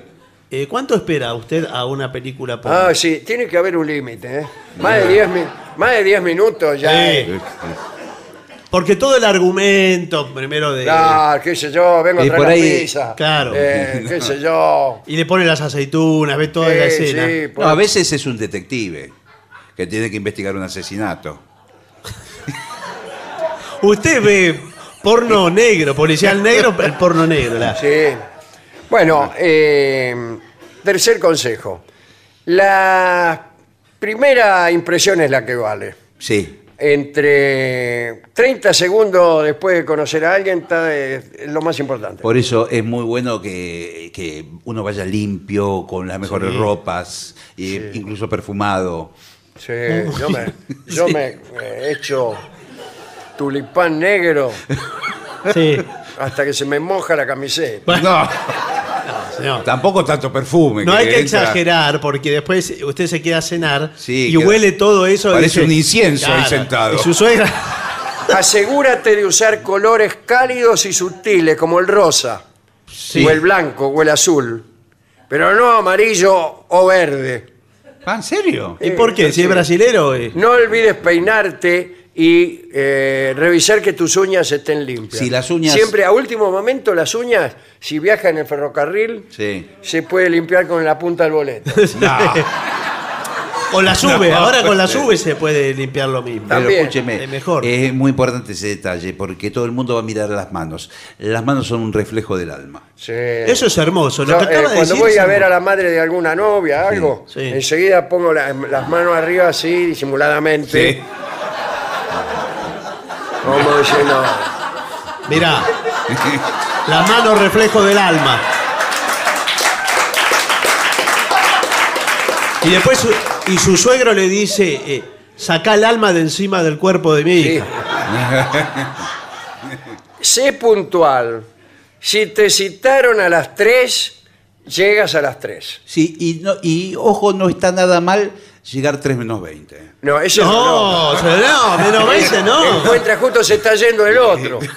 S2: Eh, ¿Cuánto espera usted a una película porno?
S1: Ah, sí, tiene que haber un límite, ¿eh? Más de 10 mi- más de 10 minutos ya.
S2: Sí.
S1: es.
S2: Porque todo el argumento, primero de...
S1: Ah, qué sé yo, vengo a
S3: Y
S1: traer
S3: por
S1: la
S3: ahí-
S1: pizza.
S2: Claro.
S1: Eh, qué sé yo.
S2: Y le pone las aceitunas, ve toda la
S1: Sí,
S2: escena.
S1: sí.
S3: No, a veces es un detective que tiene que investigar un asesinato.
S2: Usted ve porno negro, policial negro, el porno negro. la-
S1: Sí. Bueno, eh, tercer consejo. La primera impresión es la que vale.
S3: Sí.
S1: Entre 30 segundos después de conocer a alguien está es lo más importante.
S3: Por eso es muy bueno que, que uno vaya limpio, con las mejores ropas, y incluso perfumado.
S1: Sí, yo me, yo me he hecho tulipán negro
S2: Sí.
S1: hasta que se me moja la camiseta.
S3: No,
S2: señor.
S3: tampoco tanto perfume.
S2: No hay que
S3: entra-
S2: exagerar porque después usted se queda a cenar
S3: Sí,
S2: y
S3: queda-
S2: huele todo eso.
S3: parece un incienso ahí sentado.
S2: Y su suegra.
S1: Asegúrate de usar colores cálidos y sutiles como el rosa, o el blanco, o el azul, pero no amarillo o verde.
S3: Ah, ¿En serio?
S2: ¿Y por qué? Si es brasilero. eh.
S1: No olvides peinarte y eh, revisar que tus uñas estén limpias.
S3: Si las uñas-
S1: Siempre a último momento las uñas, si viaja en el ferrocarril,
S3: Sí.
S1: se puede limpiar con la punta del boleto.
S2: O la sube.
S3: No,
S2: Ahora con la sube se puede limpiar lo mismo.
S3: Pero
S1: También.
S3: escúcheme,
S2: Es mejor.
S3: es muy importante ese detalle porque todo el mundo va a mirar las manos. Las manos son un reflejo del alma.
S1: Sí.
S2: Eso es hermoso. Lo
S1: Yo,
S2: que
S1: eh,
S2: acaba de
S1: cuando
S2: decir
S1: voy
S2: es
S1: a ver a
S2: hermoso.
S1: la madre de alguna novia, algo,
S2: Sí.
S1: enseguida pongo la- las manos arriba así, disimuladamente. Como diciendo,
S2: Mirá. La mano reflejo del alma. Y después su, y su suegro le dice, eh, saca el alma de encima del cuerpo de mi
S1: Sí.
S2: hija.
S1: sé puntual. Si te citaron a las 3, llegas a las 3.
S3: Sí, y, no- y ojo, no está nada mal llegar 3 menos 20.
S1: No, eso no.
S2: No, no, menos 20 no.
S1: Encuentra justo se está yendo el otro.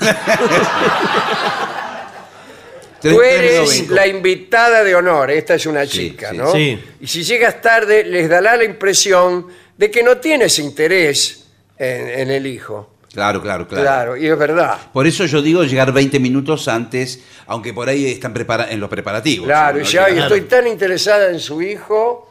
S1: Tú eres
S3: 20.
S1: la invitada de honor, esta es una chica,
S3: sí,
S1: ¿no?
S2: sí.
S1: Y si llegas tarde, les dará la impresión de que no tienes interés en, en el hijo.
S3: Claro, claro, claro,
S1: Claro. y es verdad.
S3: Por eso yo digo llegar 20 minutos antes, aunque por ahí están prepara en los preparativos.
S1: Claro, y
S3: ¿no?
S1: ya estoy tan interesada en su hijo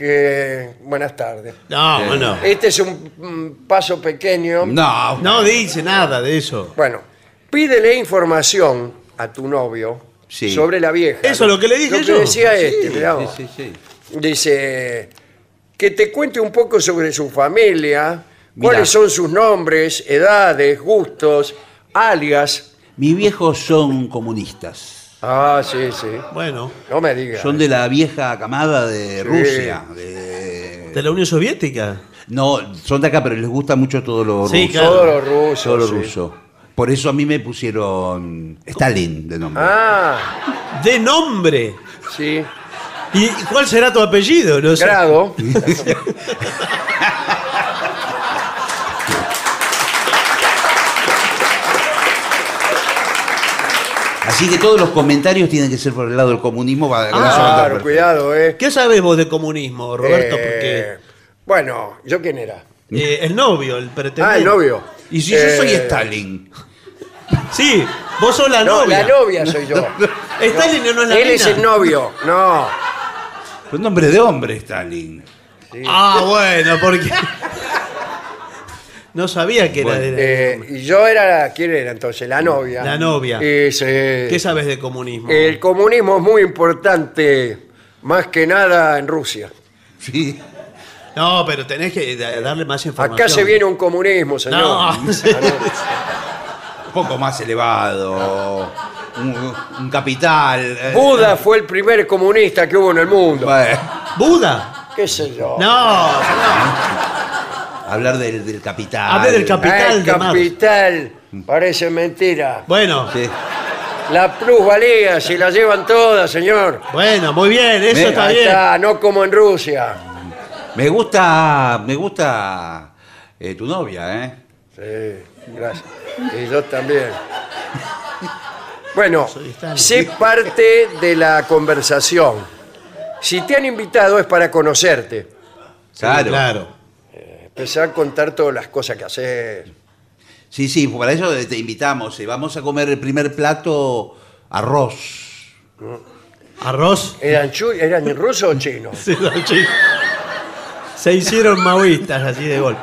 S1: que. Buenas tardes.
S2: No, bueno.
S1: Este es un mm, paso pequeño.
S3: No,
S2: No dice nada de eso.
S1: Bueno, pídele información a tu novio
S3: Sí.
S1: sobre la vieja.
S2: Eso es lo que le dije yo.
S1: decía
S3: Sí,
S1: este, mirá
S3: sí,
S1: vos.
S3: sí, sí.
S1: Dice que te cuente un poco sobre su familia,
S3: Mirá.
S1: cuáles son sus nombres, edades, gustos, alias.
S3: Mis viejos son comunistas.
S1: Ah, sí, sí.
S2: Bueno,
S1: No me digas.
S3: Son de la vieja camada de
S1: Sí.
S3: Rusia. de-
S2: de la Unión Soviética.
S3: No, son de acá, pero les gusta mucho todo lo
S2: Sí,
S3: ruso.
S2: claro.
S1: Todo lo ruso.
S3: Todo lo
S1: sí.
S3: ruso. Por eso a mí me pusieron Stalin de nombre.
S1: Ah,
S2: De nombre.
S1: sí.
S2: ¿Y cuál será tu apellido? No sé.
S1: Grado.
S3: Así que todos los comentarios tienen que ser por el lado del comunismo. para que no se
S1: Claro, cuidado, ¿eh?
S2: ¿Qué sabes vos de comunismo, Roberto?
S1: Eh,
S2: Porque
S1: Bueno, ¿yo quién era?
S2: eh, el novio, el pretendiente.
S1: Ah, el novio.
S3: Y si yo
S1: Eh,
S3: soy Stalin.
S2: Sí, vos sos la
S1: No,
S2: novia.
S1: la novia soy yo.
S2: Stalin no es la
S1: Él es el novio. No.
S3: Un nombre de hombre, Stalin.
S2: Ah, bueno, porque. No sabía que era de.
S1: Eh, y yo era, ¿quién era entonces? La novia.
S2: La novia. ¿Qué sabes de comunismo?
S1: el comunismo es muy importante, más que nada en Rusia.
S3: Sí.
S2: No, pero tenés que da- darle más información.
S1: Acá se viene un comunismo, señor.
S2: No, sí.
S3: Un poco más elevado. Un, un capital. eh.
S1: Buda fue el primer comunista que hubo en el mundo.
S3: Bueno,
S2: ¿Buda?
S1: ¿Qué sé yo?
S2: No,
S3: hablar del, del capital.
S2: Hable del capi- capital
S1: el
S2: de Marx.
S1: capital. Parece mentira.
S2: bueno,
S3: Sí.
S1: La plusvalía, si la llevan todas, señor.
S2: bueno, muy bien, eso
S3: Me-
S2: está
S1: Ahí
S2: bien.
S1: está, no como en Rusia.
S3: Me gusta. Me gusta eh, tu novia, ¿eh?
S1: Sí, gracias. Y yo también. Bueno,
S2: Soy Stalin.
S1: sé parte de la conversación. Si te han invitado es para conocerte.
S3: Claro.
S2: Claro.
S1: Empezar a contar todas las cosas que haces.
S3: Sí, sí, para eso te invitamos. eh, Vamos a comer el primer plato arroz.
S2: Arroz.
S1: ¿Eran, chu- ¿Eran rusos o chinos?
S2: Sí, no. Se hicieron maoístas así de golpe.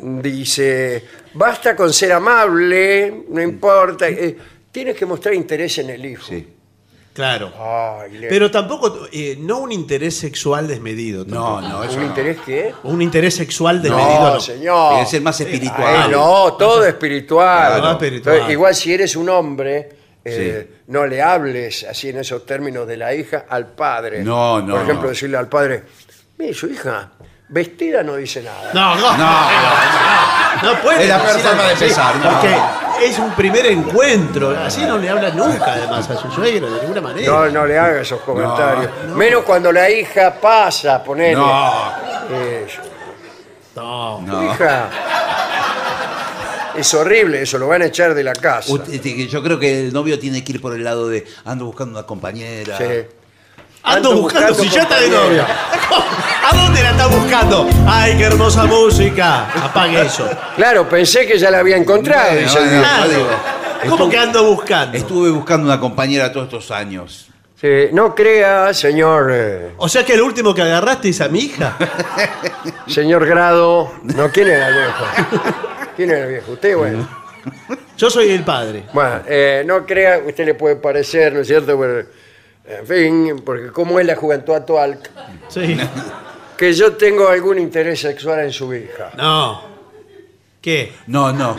S1: Dice, basta con ser amable, no importa. eh, tienes que mostrar interés en el hijo.
S3: Sí.
S2: Claro.
S1: Ay, le-
S2: Pero tampoco, eh, no un interés sexual desmedido.
S3: No,
S2: tampoco.
S3: no, eso
S1: ¿Un
S3: no.
S1: interés qué?
S2: Un interés sexual desmedido
S1: No,
S2: no.
S1: señor.
S3: Tiene que ser más espiritual.
S1: Ay, no, todo espiritual.
S2: Todo espiritual.
S1: Entonces, igual si eres un hombre, eh, no le hables así en esos términos de la hija al padre.
S3: No, no,
S1: Por ejemplo,
S3: no.
S1: decirle al padre, mire, su hija vestida no dice nada.
S2: No, no,
S3: No,
S2: no puede.
S3: Es la peor
S2: decir
S3: forma de
S2: así,
S3: empezar, no.
S2: Porque es un primer encuentro. Así no le habla nunca, además, a su suegro, de ninguna manera.
S1: No, no le haga esos comentarios. Menos cuando la hija pasa, ponele.
S3: no,
S1: Eh,
S2: No.
S1: su
S3: no.
S1: hija. Es horrible eso, lo van a echar de la casa.
S3: Usted- este, Yo creo que el novio tiene que ir por el lado de ando buscando una compañera.
S1: Sí.
S2: Ando,
S1: Ando
S2: buscando,
S1: buscando
S2: si ya está de novia. ¿A dónde la está buscando? ¡Ay, qué hermosa música! Apague eso.
S1: Claro, pensé que ya la había encontrado. Dice el.
S2: Claro.
S3: digo,
S2: ¿Cómo
S3: estuve-
S2: que ando buscando?
S3: Estuve buscando una compañera todos estos años.
S1: Sí, no crea, señor, eh,
S2: O sea que el último que agarraste es a mi hija.
S1: señor Grado. No, ¿quién era el viejo? ¿Quién era el viejo? Usted, bueno.
S2: Yo soy el padre.
S1: Bueno, eh, no crea, usted le puede parecer, ¿no es cierto? Pero, en fin, porque como es la juventud actual,
S2: Sí.
S1: que yo tengo algún interés sexual en su hija.
S2: No. ¿Qué?
S3: No, no.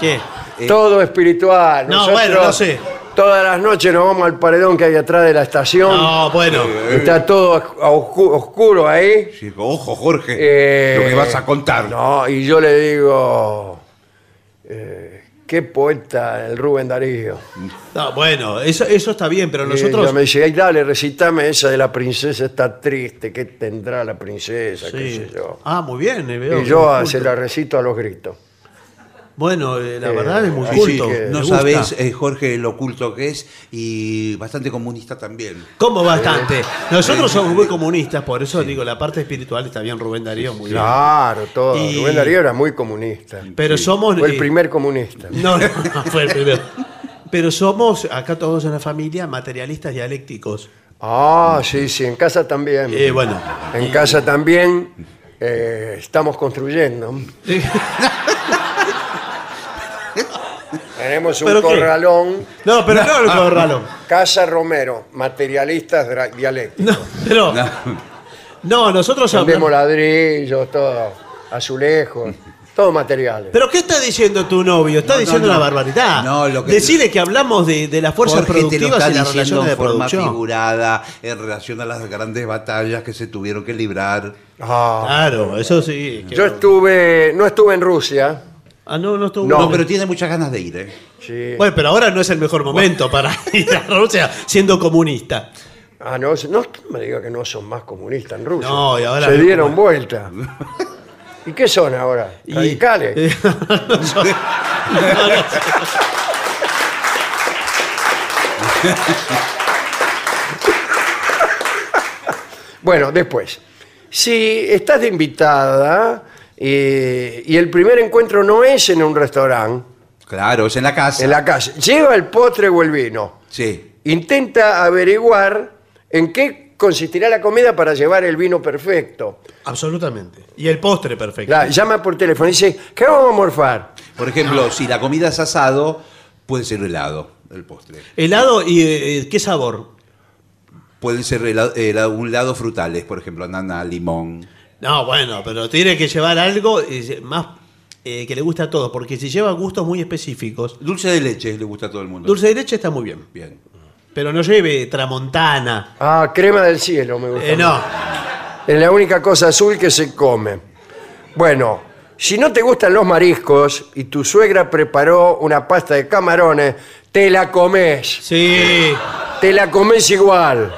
S2: ¿Qué?
S3: Eh,
S1: Todo espiritual.
S2: no,
S1: Nosotros
S2: bueno, no sé.
S1: Todas las noches nos vamos al paredón que hay atrás de la estación.
S2: No, bueno.
S1: Está todo a oscu- oscuro ahí.
S3: Sí, ojo, Jorge,
S1: Eh,
S3: lo que vas a contar.
S1: No, y yo le digo, eh, qué poeta el Rubén Darío.
S2: No, bueno, eso, eso está bien, pero
S1: Y
S2: nosotros.
S1: ella me dice, ay, dale, recitame esa de la princesa está triste, ¿qué tendrá la princesa? ¿Qué
S2: Sí.
S1: sé yo?
S2: Ah, muy bien. eh, veo
S1: Y
S2: que
S1: yo ah, se la recito a los gritos.
S2: Bueno, eh, la
S1: Eh,
S2: verdad es muy culto.
S1: que-
S3: No
S2: me gusta.
S3: sabes, eh, Jorge, lo oculto que es y bastante comunista también.
S2: ¿Cómo bastante? Nosotros somos muy comunistas, por eso digo, la parte espiritual está bien Rubén Darío, muy bien.
S1: Claro, todo.
S2: Y-
S1: Rubén Darío era muy comunista.
S2: Pero somos.
S1: Fue el
S2: eh,
S1: primer comunista.
S2: No, no, no fue el primero. Pero somos, acá todos en la familia, materialistas dialécticos.
S1: Ah, sí, sí, en casa también.
S2: Eh, bueno.
S1: En casa también eh, estamos construyendo. Tenemos un
S2: ¿Pero qué?
S1: corralón.
S2: No, pero no el corralón.
S1: Casa Romero, materialistas dra- dialécticos.
S2: No, pero. No, nosotros
S1: Vendemos
S2: hablamos.
S1: ladrillos, todo, azulejos, todo materiales.
S2: ¿Pero qué está diciendo tu novio? Está
S3: No, no,
S2: diciendo
S3: no.
S2: una barbaridad.
S3: No, lo que-
S2: Decide que hablamos de, de las fuerzas
S3: Jorge te lo
S2: productivas
S3: está
S2: y las
S3: diciendo
S2: relaciones de
S3: en forma
S2: producción.
S3: figurada en relación a las grandes batallas que se tuvieron que librar.
S1: Ah,
S2: Claro, eso sí. que-
S1: yo estuve, no estuve en Rusia.
S2: Ah, no, no estuvo.
S1: No.
S3: No, pero tiene muchas ganas de ir, ¿eh?
S1: Sí.
S2: Bueno, pero ahora no es el mejor momento para ir a Rusia siendo comunista.
S1: Ah, no, no me diga que no son más comunistas en Rusia.
S2: No, y ahora
S1: Se
S2: no,
S1: dieron
S2: como-
S1: vuelta. ¿Y qué son ahora?
S2: Y-
S1: ¿Radicales?
S2: No son- no, no.
S1: Bueno, después, si estás de invitada eh, y el primer encuentro no es en un restaurante,
S3: Claro, es en la casa.
S1: en la casa, lleva el postre o el vino.
S3: Sí.
S1: Intenta averiguar en qué consistirá la comida para llevar el vino perfecto.
S2: Absolutamente. Y el postre perfecto.
S1: La- llama por teléfono y dice, ¿qué vamos a morfar?
S3: Por ejemplo, si la comida es asado, puede ser helado, el postre.
S2: Helado y eh, qué sabor.
S3: Pueden ser helado- helado- un helado frutales, por ejemplo, ananá, limón.
S2: No, bueno, pero tiene que llevar algo eh, más eh, que le gusta a todos, porque si lleva gustos muy específicos,
S3: Dulce de leche le gusta a todo el mundo.
S2: dulce de leche está muy bien,
S3: Bien.
S2: pero no lleve tramontana.
S1: Ah, crema del cielo me gusta.
S2: Eh, no,
S1: Es la única cosa azul que se come. Bueno, si no te gustan los mariscos y tu suegra preparó una pasta de camarones, te la comes.
S2: sí,
S1: Te la comes igual.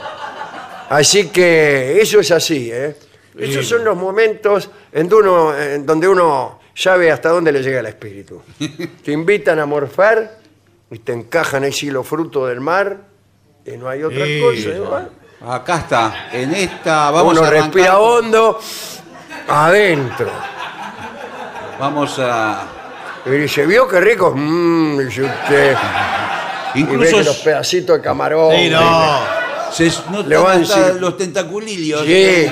S1: Así que eso es así, ¿eh? Esos son los momentos en, donde uno, en donde uno sabe hasta dónde le llega el espíritu. Te invitan a morfar y te encajan ahí los frutos del mar y no hay otra
S2: Sí,
S1: cosa. ¿eh?
S2: no.
S3: Acá está. En esta vamos
S1: uno
S3: a arrancar
S1: respira hondo adentro.
S3: Vamos a.
S1: Y dice, ¿vio qué rico? Mmm, dice usted. Y ve
S3: Incluso
S1: que los pedacitos de camarón.
S2: sí, no.
S3: se no
S1: Le van
S3: hasta
S1: si-
S3: los tentaculillos.
S1: Sí.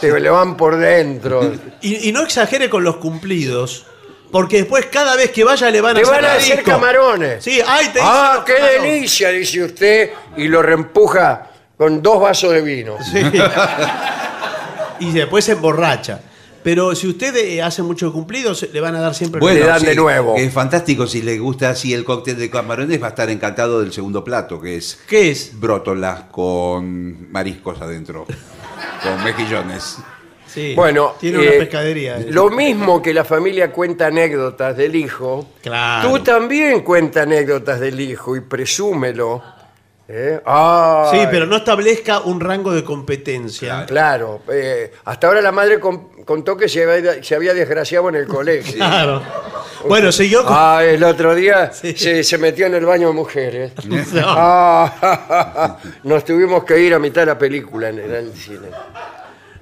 S1: Te le van por dentro.
S2: Y, y no exagere con los cumplidos, porque después cada vez que vaya le van a
S1: Te
S2: hacer
S1: van a hacer camarones.
S2: Sí, ay, te
S1: Ah,
S2: los
S1: qué
S2: camarones.
S1: delicia, dice usted, y lo reempuja con dos vasos de vino.
S2: Sí. y después se emborracha. Pero si usted eh, hace muchos cumplidos, le van a dar siempre
S1: Le dan de nuevo.
S3: Es fantástico. Si le gusta así el cóctel de camarones, va a estar encantado del segundo plato, que es
S2: ¿Qué es?
S3: brótolas con mariscos adentro. Con mejillones.
S2: Sí.
S1: Bueno,
S2: tiene una
S1: eh,
S2: pescadería. eh.
S1: Lo mismo que la familia cuenta anécdotas del hijo,
S2: Claro.
S1: tú también cuenta anécdotas del hijo y presúmelo. ¿Eh? Ay,
S2: Sí, pero no establezca un rango de competencia.
S1: Claro, eh, hasta ahora la madre con- contó que se había, se había desgraciado en el colegio.
S2: Claro. Bueno, siguió con...
S1: Ah, el otro día se, se metió en el baño de mujeres.
S2: No.
S1: Ah, nos tuvimos que ir a mitad de la película en el, en el cine.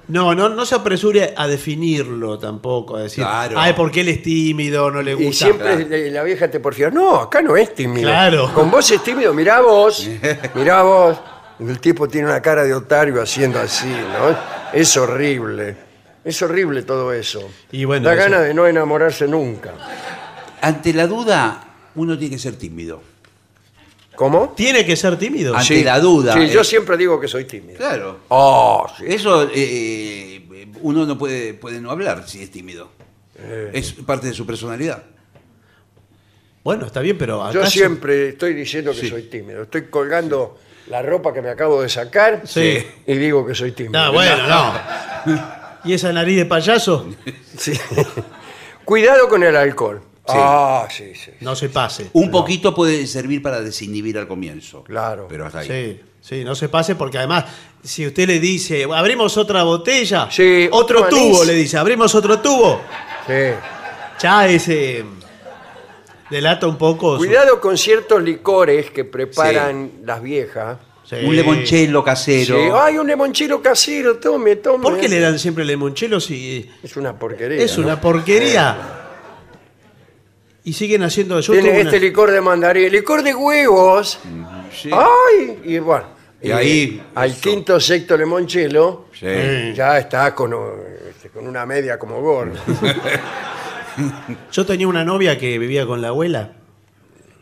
S2: No, no, no se apresure a definirlo tampoco, a decir,
S3: Claro.
S2: ay, porque él es tímido, no le gusta.
S1: Y siempre la vieja te porfía, no, acá no es tímido.
S2: Claro.
S1: Con vos es tímido, mirá vos, mirá vos. El tipo tiene una cara de otario haciendo así, ¿no? Es horrible. Es horrible todo eso.
S2: Y bueno,
S1: da
S2: eso-
S1: ganas de no enamorarse nunca.
S3: Ante la duda, uno tiene que ser tímido.
S1: ¿Cómo?
S2: Tiene que ser tímido.
S3: Ante la duda.
S1: Sí, yo
S3: eh,
S1: siempre digo que soy tímido.
S3: Claro.
S1: Oh, sí.
S3: Eso eh, uno no puede, puede no hablar si es tímido.
S1: Eh.
S3: Es parte de su personalidad.
S2: Bueno, está bien, pero
S1: Yo
S2: acaso-
S1: siempre estoy diciendo que
S3: Sí.
S1: soy tímido. Estoy colgando la ropa que me acabo de sacar
S2: Sí.
S1: y digo que soy tímido.
S2: No, bueno, no. ¿Y esa nariz de payaso?
S1: Sí. Cuidado con el alcohol. Ah, sí, sí.
S2: No se pase.
S3: Un poquito puede servir para desinhibir al comienzo.
S1: Claro.
S3: Pero hasta ahí.
S2: Sí, sí, no se pase porque además, si usted le dice, abrimos otra botella,
S1: Sí,
S2: otro
S1: otro
S2: tubo,
S1: anís.
S2: le dice, abrimos otro tubo,
S1: Sí.
S2: ya ese delata un poco. su-
S1: Cuidado con ciertos licores que preparan las viejas.
S2: Sí.
S3: Un limonchelo
S1: Sí.
S3: casero.
S1: Ay, un limonchero casero, tome, tome.
S2: ¿Por qué le dan siempre limonchelo si
S1: Es una porquería.
S2: es
S1: ¿no?
S2: una porquería? Y siguen haciendo yo
S1: Tiene este
S2: una-
S1: licor de mandarín, licor de huevos.
S3: Sí.
S1: Ay, y bueno.
S3: Y ahí,
S1: al
S3: eso.
S1: quinto sexto limonchelo
S3: Sí.
S1: Ya está con, este, con una media como gorda.
S2: Yo tenía una novia que vivía con la abuela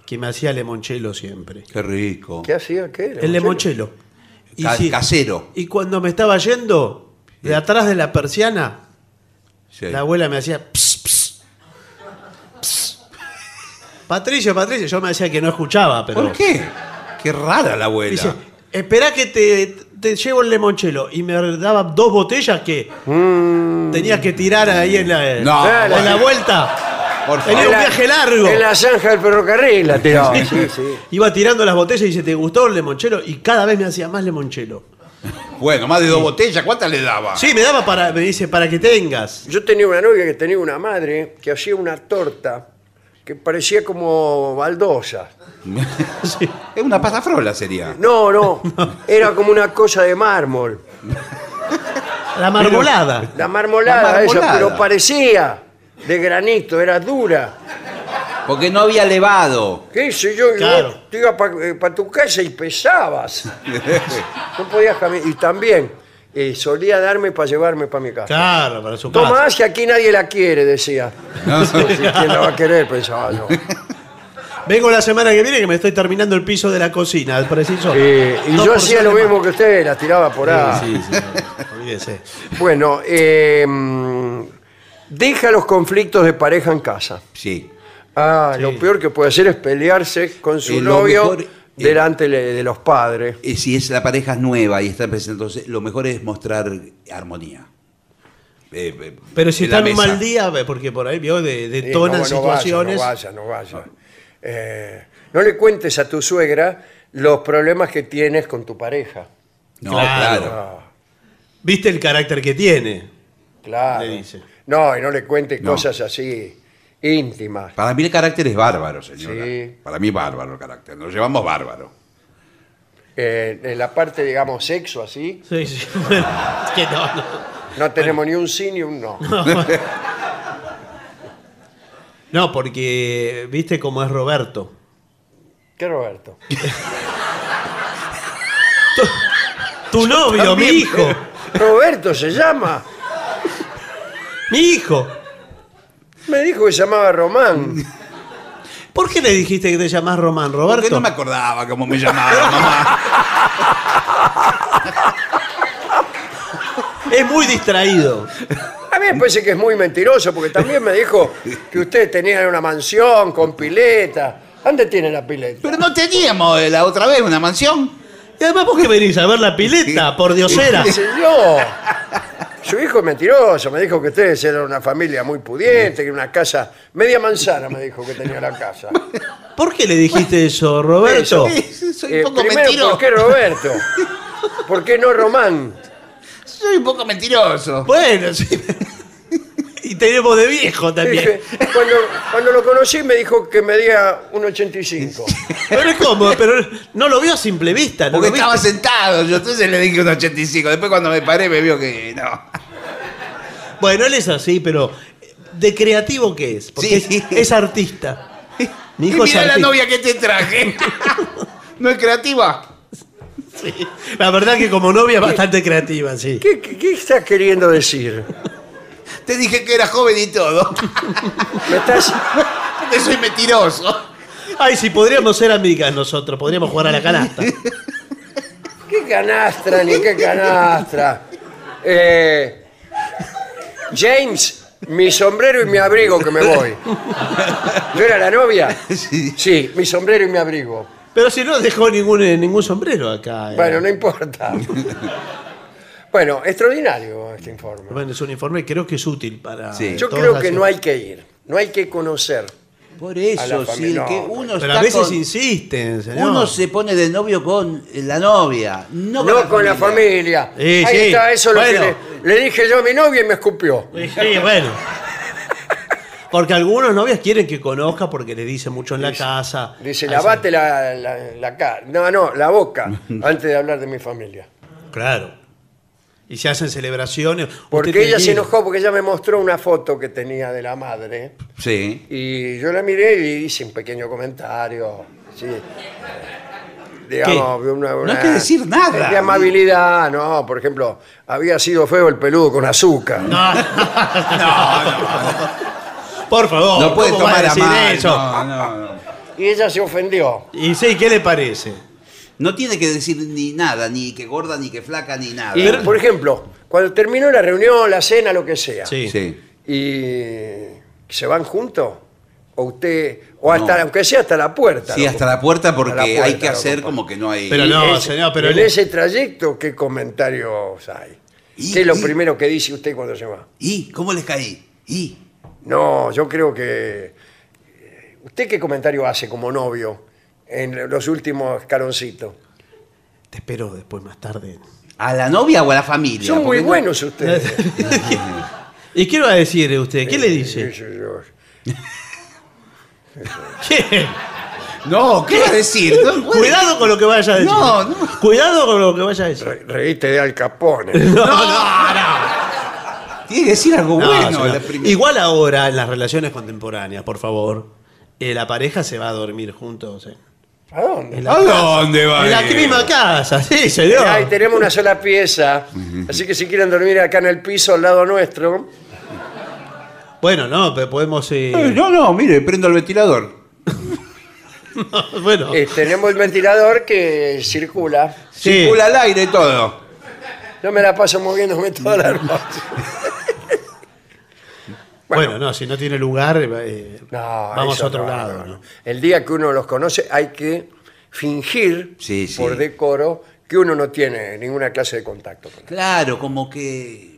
S2: que me hacía limonchelo siempre.
S3: Qué rico.
S1: ¿Qué hacía? ¿Qué?
S2: El limonchelo. Y,
S3: Ca- casero.
S2: y cuando me estaba yendo, de atrás de la persiana,
S3: Sí.
S2: la abuela me hacía ps, Patricio, Patricio, yo me decía que no escuchaba, pero.
S3: ¿Por qué? Qué rara la abuela.
S2: Dice, espera que te, te llevo el limonchelo. Y me daba dos botellas que tenía que tirar ahí en la,
S3: No,
S2: en la
S3: bueno.
S2: vuelta.
S3: Por
S2: Tenía
S3: favor.
S2: un viaje largo.
S1: En la zanja del ferrocarril la tiraba. Sí, sí.
S2: Iba tirando las botellas y dice, ¿te gustó el limonchelo? Y cada vez me hacía más limonchelo.
S3: Bueno, más de dos botellas, ¿cuántas le daba?
S2: Sí, me daba para, me dice, para que tengas.
S1: Yo tenía una novia que tenía una madre que hacía una torta que parecía como baldosa.
S3: Es una pasafrola sería.
S1: No, no, era como una cosa de mármol.
S2: La marmolada.
S1: La marmolada,
S3: La
S1: esa, pero parecía de granito, era dura.
S3: Porque no había levado.
S1: ¿Qué sé yo? Y
S2: Claro.
S1: vos te ibas para tu casa y pesabas. No podías caminar. Y también eh, solía darme para llevarme para mi casa.
S2: Claro, para su casa.
S1: Tomás, que aquí nadie la quiere, decía. ¿Quién la va a querer? Pensaba yo.
S2: Vengo la semana que viene que me estoy terminando el piso de la cocina, al preciso.
S1: Eh, y
S2: Dos
S1: yo hacía lo mismo que usted, las tiraba por ahí.
S2: Sí, sí, no, olvídese.
S1: Bueno, eh, mm, deja los conflictos de pareja en casa.
S3: Sí.
S1: Ah, lo peor que puede hacer es pelearse con su
S3: Eh, lo
S1: novio
S3: mejor,
S1: delante le- de los padres.
S3: Eh, Si es la pareja es nueva y está presente, entonces lo mejor es mostrar armonía. Eh, eh,
S2: Pero si está en un mal día, porque por ahí vio, de-
S1: Sí, no, no
S2: situaciones.
S1: Vaya, no vaya, no vaya. Eh, no le cuentes a tu suegra los problemas que tienes con tu pareja.
S3: No,
S2: Claro.
S3: claro.
S2: ¿Viste el carácter que tiene?
S1: claro.
S2: Le dice.
S1: No, y no le cuentes
S3: No.
S1: cosas así íntimas.
S3: Para mí el carácter es bárbaro, señora.
S1: Sí.
S3: Para mí bárbaro el carácter. Nos llevamos bárbaro.
S1: Eh, en la parte, digamos, sexo así,
S2: Sí, sí. Que no, no.
S1: no tenemos ni un sí ni un no.
S2: No, porque viste cómo es Roberto.
S1: ¿Qué, Roberto?
S2: Tu novio, mi hijo.
S1: Roberto se llama.
S2: Mi hijo.
S1: Me dijo que se llamaba Román.
S2: ¿Por qué le dijiste que te llamás Román,
S3: Porque
S2: Roberto?
S3: no me acordaba cómo me llamaba mamá.
S2: Es muy distraído.
S1: A mí me parece que es muy mentiroso porque también me dijo que usted tenía una mansión con pileta. ¿Dónde tiene la pileta?
S3: Pero no teníamos la otra vez una mansión.
S2: Y además, ¿por qué venís a ver la pileta? Por diosera.
S1: ¿Qué sé yo? Su hijo es mentiroso. Me dijo que ustedes eran una familia muy pudiente, que una casa... Media manzana me dijo que tenía la casa.
S2: ¿Por qué le dijiste eso, Roberto?
S1: Eso.
S3: Soy
S1: Eh,
S3: un poco
S1: primero,
S3: mentiroso.
S1: ¿por qué Roberto? ¿Por qué no Román?
S3: Soy un poco mentiroso.
S2: Bueno, sí. Y tenemos de viejo también.
S1: Dije, cuando, cuando lo conocí me dijo que medía un 85.
S2: Pero ¿cómo? Pero no lo vio a simple vista. ¿no
S3: Porque
S2: lo
S3: estaba sentado, yo entonces le dije un 85. Después cuando me paré me vio que no.
S2: Bueno, él es así, pero ¿de creativo qué es? Porque
S3: Sí.
S2: es, es artista. Mi
S3: Y
S2: hijo es
S3: mira la
S2: artista.
S3: novia que te traje. ¿No es creativa?
S2: Sí. La verdad que como novia bastante creativa, sí.
S1: ¿Qué, qué, qué estás queriendo decir?
S3: Te dije que era joven y todo.
S1: ¿Me estás,
S3: soy mentiroso.
S2: Ay, si podríamos ser amigas nosotros, podríamos jugar a la canasta.
S1: ¿Qué canastra ni qué canastra? Eh, James, mi sombrero y mi abrigo que me voy. ¿Yo era la novia? Sí, mi sombrero y mi abrigo.
S2: Pero si no dejó ningún, eh, ningún sombrero acá. eh.
S1: Bueno, no importa. Bueno, extraordinario este informe.
S2: Bueno, es un informe creo que es útil para.
S3: Sí.
S1: Yo
S2: todas
S1: creo
S2: las-
S1: que no hay que ir, no hay que conocer.
S3: Por
S1: A
S3: eso,
S1: la
S3: sí,
S1: familia,
S3: que
S1: no,
S3: uno
S2: Pero
S3: está
S2: a veces
S3: con-
S2: insisten, señor.
S3: Uno se pone de novio con la novia, no con,
S1: No
S3: la,
S1: con la familia.
S2: Sí,
S1: Ahí
S2: sí.
S1: está, eso es lo
S2: Bueno.
S1: que le, le dije yo a mi novia y me escupió.
S2: Sí, sí, bueno. Porque algunos novias quieren que conozca porque le dicen mucho en la casa.
S1: Dice,
S2: Ahí
S1: lavate la, la, la cara. No, no, la boca, antes de hablar de mi familia.
S2: Claro. Y se hacen celebraciones.
S1: Porque
S2: Usted
S1: ella se enojó porque ella me mostró una foto que tenía de la madre.
S3: Sí.
S1: Y yo la miré y hice un pequeño comentario. Sí. Digamos, una,
S3: No
S1: una-
S3: hay que decir nada.
S1: De amabilidad, no. Por ejemplo, había sido feo el peludo con azúcar.
S2: No, no, Por favor.
S3: No puede
S2: ¿cómo va
S3: tomar a mal.
S2: eso?
S3: No, no, no.
S1: Y ella se ofendió.
S2: Y sí, ¿qué le parece?
S3: No tiene que decir ni nada, ni que gorda, ni que flaca, ni nada.
S1: Y, por ejemplo, cuando terminó la reunión, la cena, lo que sea,
S2: Sí.
S3: Sí.
S1: y se van juntos, o usted, o hasta,
S3: No.
S1: aunque sea hasta la puerta.
S3: Sí,
S1: lo-
S3: hasta la puerta porque
S1: A la puerta,
S3: hay que
S1: lo
S3: hacer
S1: compa-
S3: como que no hay...
S2: Pero
S1: Y
S2: no,
S1: ese-
S2: señor, pero
S1: en ese trayecto, ¿qué comentarios hay?
S3: Y-
S1: ¿Qué es lo
S3: y-
S1: primero que dice usted cuando se va?
S3: ¿Y cómo les caí? ¿Y?
S1: No, yo creo que... ¿Usted qué comentario hace como novio en los últimos escaloncitos?
S2: Te espero después, más tarde.
S3: ¿A la novia o a la familia?
S1: Son muy
S3: Porque no-
S1: buenos ustedes.
S2: ¿Y qué va a decir usted? ¿Qué le dice?
S1: Sí, sí, sí.
S2: ¿Qué?
S3: No, ¿qué va a decir? No puede-
S2: Cuidado con lo que vaya a decir.
S3: No, no.
S2: Cuidado con lo que vaya a decir.
S1: Re- Reíste de Al Capone.
S2: No, no, no.
S3: Tiene que decir algo
S2: No,
S3: bueno.
S2: señor.
S3: la primera.
S2: Igual ahora, en las relaciones contemporáneas, por favor, eh, la pareja se va a dormir juntos. eh.
S1: ¿A dónde?
S2: En la
S3: ¿A
S2: casa.
S3: dónde va?
S2: En la misma casa, sí, señor.
S1: Ahí tenemos una sola pieza, así que si quieren dormir acá en el piso al lado nuestro,
S2: Bueno, no, pero podemos. eh,
S3: Eh, No, no, mire, prendo el ventilador.
S2: bueno,
S1: eh, tenemos el ventilador que circula.
S2: sí.
S3: Circula al aire y todo.
S1: Yo me la paso moviéndome toda la noche.
S2: bueno, no, si no tiene lugar, eh,
S1: No,
S2: vamos a otro
S1: no,
S2: lado.
S1: no, no.
S2: ¿no?
S1: El día que uno los conoce hay que fingir
S3: Sí, sí.
S1: por decoro que uno no tiene ninguna clase de contacto con él.
S3: Claro, como que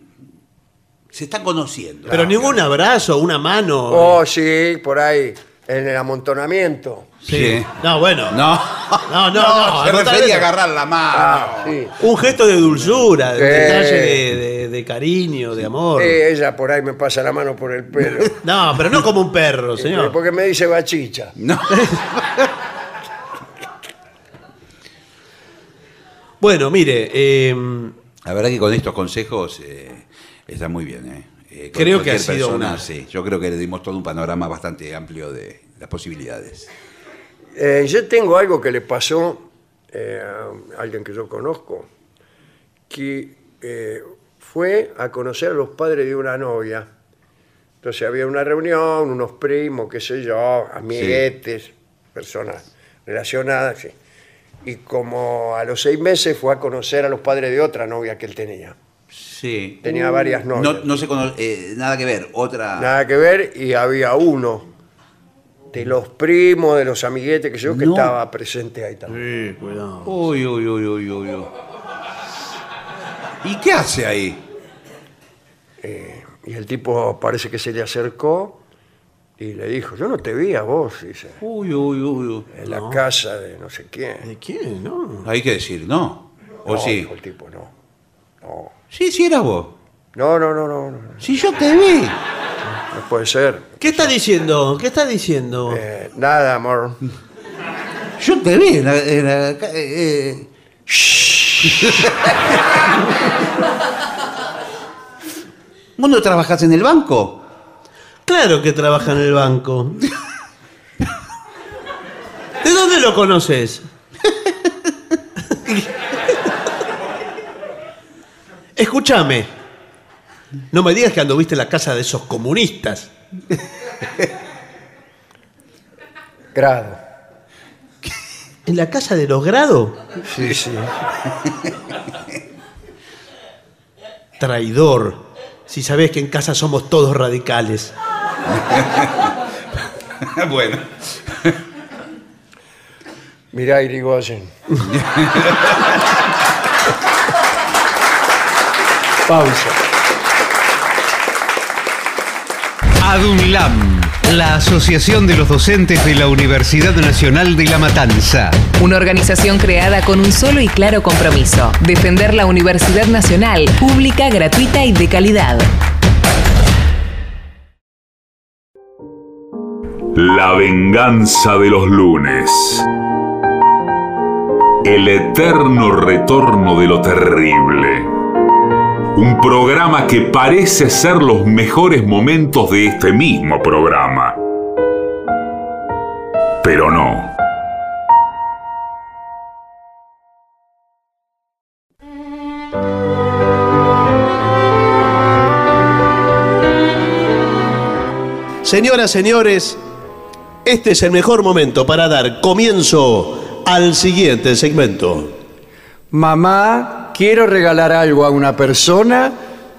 S3: se están conociendo.
S2: Pero ningún abrazo, una mano.
S1: Oh, sí, por ahí, en el amontonamiento.
S2: sí.
S3: sí.
S2: No, bueno.
S3: No,
S2: No, no, no,
S3: se
S2: al
S3: refería a agarrar la mano.
S1: Ah, sí.
S2: Un gesto de dulzura, de detalle de, de- de cariño, de amor.
S1: Eh, ella por ahí me pasa la mano por el pelo.
S2: No, pero no como un perro, señor.
S1: Porque me dice bachicha.
S3: No.
S2: Bueno, mire, eh,
S3: La verdad que con estos consejos eh, está muy bien. eh. Eh, con
S2: Creo que ha sido una-
S3: Sí, yo creo que le dimos todo un panorama bastante amplio de las posibilidades.
S1: Eh, yo tengo algo que le pasó eh, a alguien que yo conozco, que eh, fue a conocer a los padres de una novia. Entonces había una reunión, unos primos, qué sé yo, amiguetes, personas relacionadas. sí. Y como a los seis meses fue a conocer a los padres de otra novia que él tenía.
S3: Sí.
S1: Tenía varias
S3: No,
S1: novias.
S3: no se cono- eh, nada que ver. Otra.
S1: Nada que ver, y había uno de los primos, de los amiguetes, que yo, que
S3: No.
S1: estaba presente ahí también.
S2: Sí, cuidado.
S3: Uy, uy, uy, uy, uy, uy. ¿Y qué hace ahí?
S1: Y el tipo parece que se le acercó y le dijo, yo no te vi a vos, dice,
S3: Uy, uy, uy, uy.
S1: en la casa de no sé quién.
S2: ¿De quién? No.
S3: Hay que decir, ¿no? ¿O
S1: No,
S3: sí?
S1: dijo el tipo, no. No,
S3: Sí, sí eras vos.
S1: no, no, no, no, no,
S3: Sí, yo te vi.
S1: no puede ser.
S2: ¿Qué está diciendo? ¿Qué está diciendo?
S1: Eh, nada, amor.
S3: Yo te vi en la, en la ca- eh, eh. ¿Vos no trabajás en el banco?
S2: Claro que trabaja en el banco. ¿De dónde lo conoces? Escúchame. No me digas que anduviste en la casa de esos comunistas.
S1: Grado.
S2: ¿En la casa de los grados?
S1: Sí, sí.
S2: Traidor. Si sabés que en casa somos todos radicales.
S3: bueno.
S1: Mirá, Irigoyen. Pausa.
S6: ADUNLAM, la Asociación de los Docentes de la Universidad Nacional de La Matanza.
S7: Una organización creada con un solo y claro compromiso, defender la Universidad Nacional, pública, gratuita y de calidad.
S5: La venganza de los lunes. El eterno retorno de lo terrible. Un programa que parece ser los mejores momentos de este mismo programa. Pero no.
S2: Señoras, señores, este es el mejor momento para dar comienzo al siguiente segmento.
S1: Mamá, quiero regalar algo a una persona,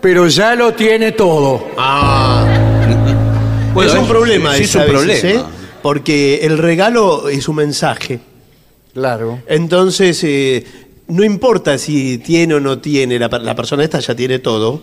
S1: pero ya lo tiene todo.
S2: Ah.
S3: Bueno,
S2: es un problema,
S3: sí, es un
S2: veces,
S3: problema.
S2: ¿eh? Porque el regalo es un mensaje.
S1: Claro.
S2: Entonces, eh, no importa si tiene o no tiene, la, per- la persona esta ya tiene todo.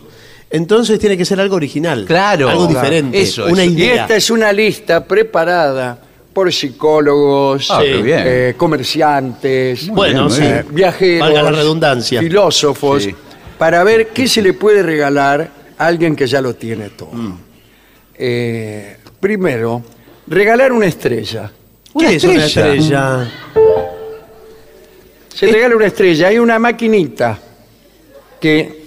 S2: Entonces tiene que ser algo original.
S3: Claro,
S2: Algo
S3: claro.
S2: diferente.
S3: Eso,
S2: una
S3: eso.
S1: Y esta es una lista preparada por psicólogos,
S3: Ah, qué bien.
S1: eh, comerciantes,
S2: Bueno,
S3: muy
S2: sí.
S3: bien.
S1: viajeros,
S2: Valga la redundancia.
S1: filósofos,
S3: Sí.
S1: para ver qué se le puede regalar a alguien que ya lo tiene todo.
S2: Mm.
S1: Eh, primero, regalar una estrella.
S2: ¿Qué es una estrella?
S1: Se regala una estrella. Hay una maquinita que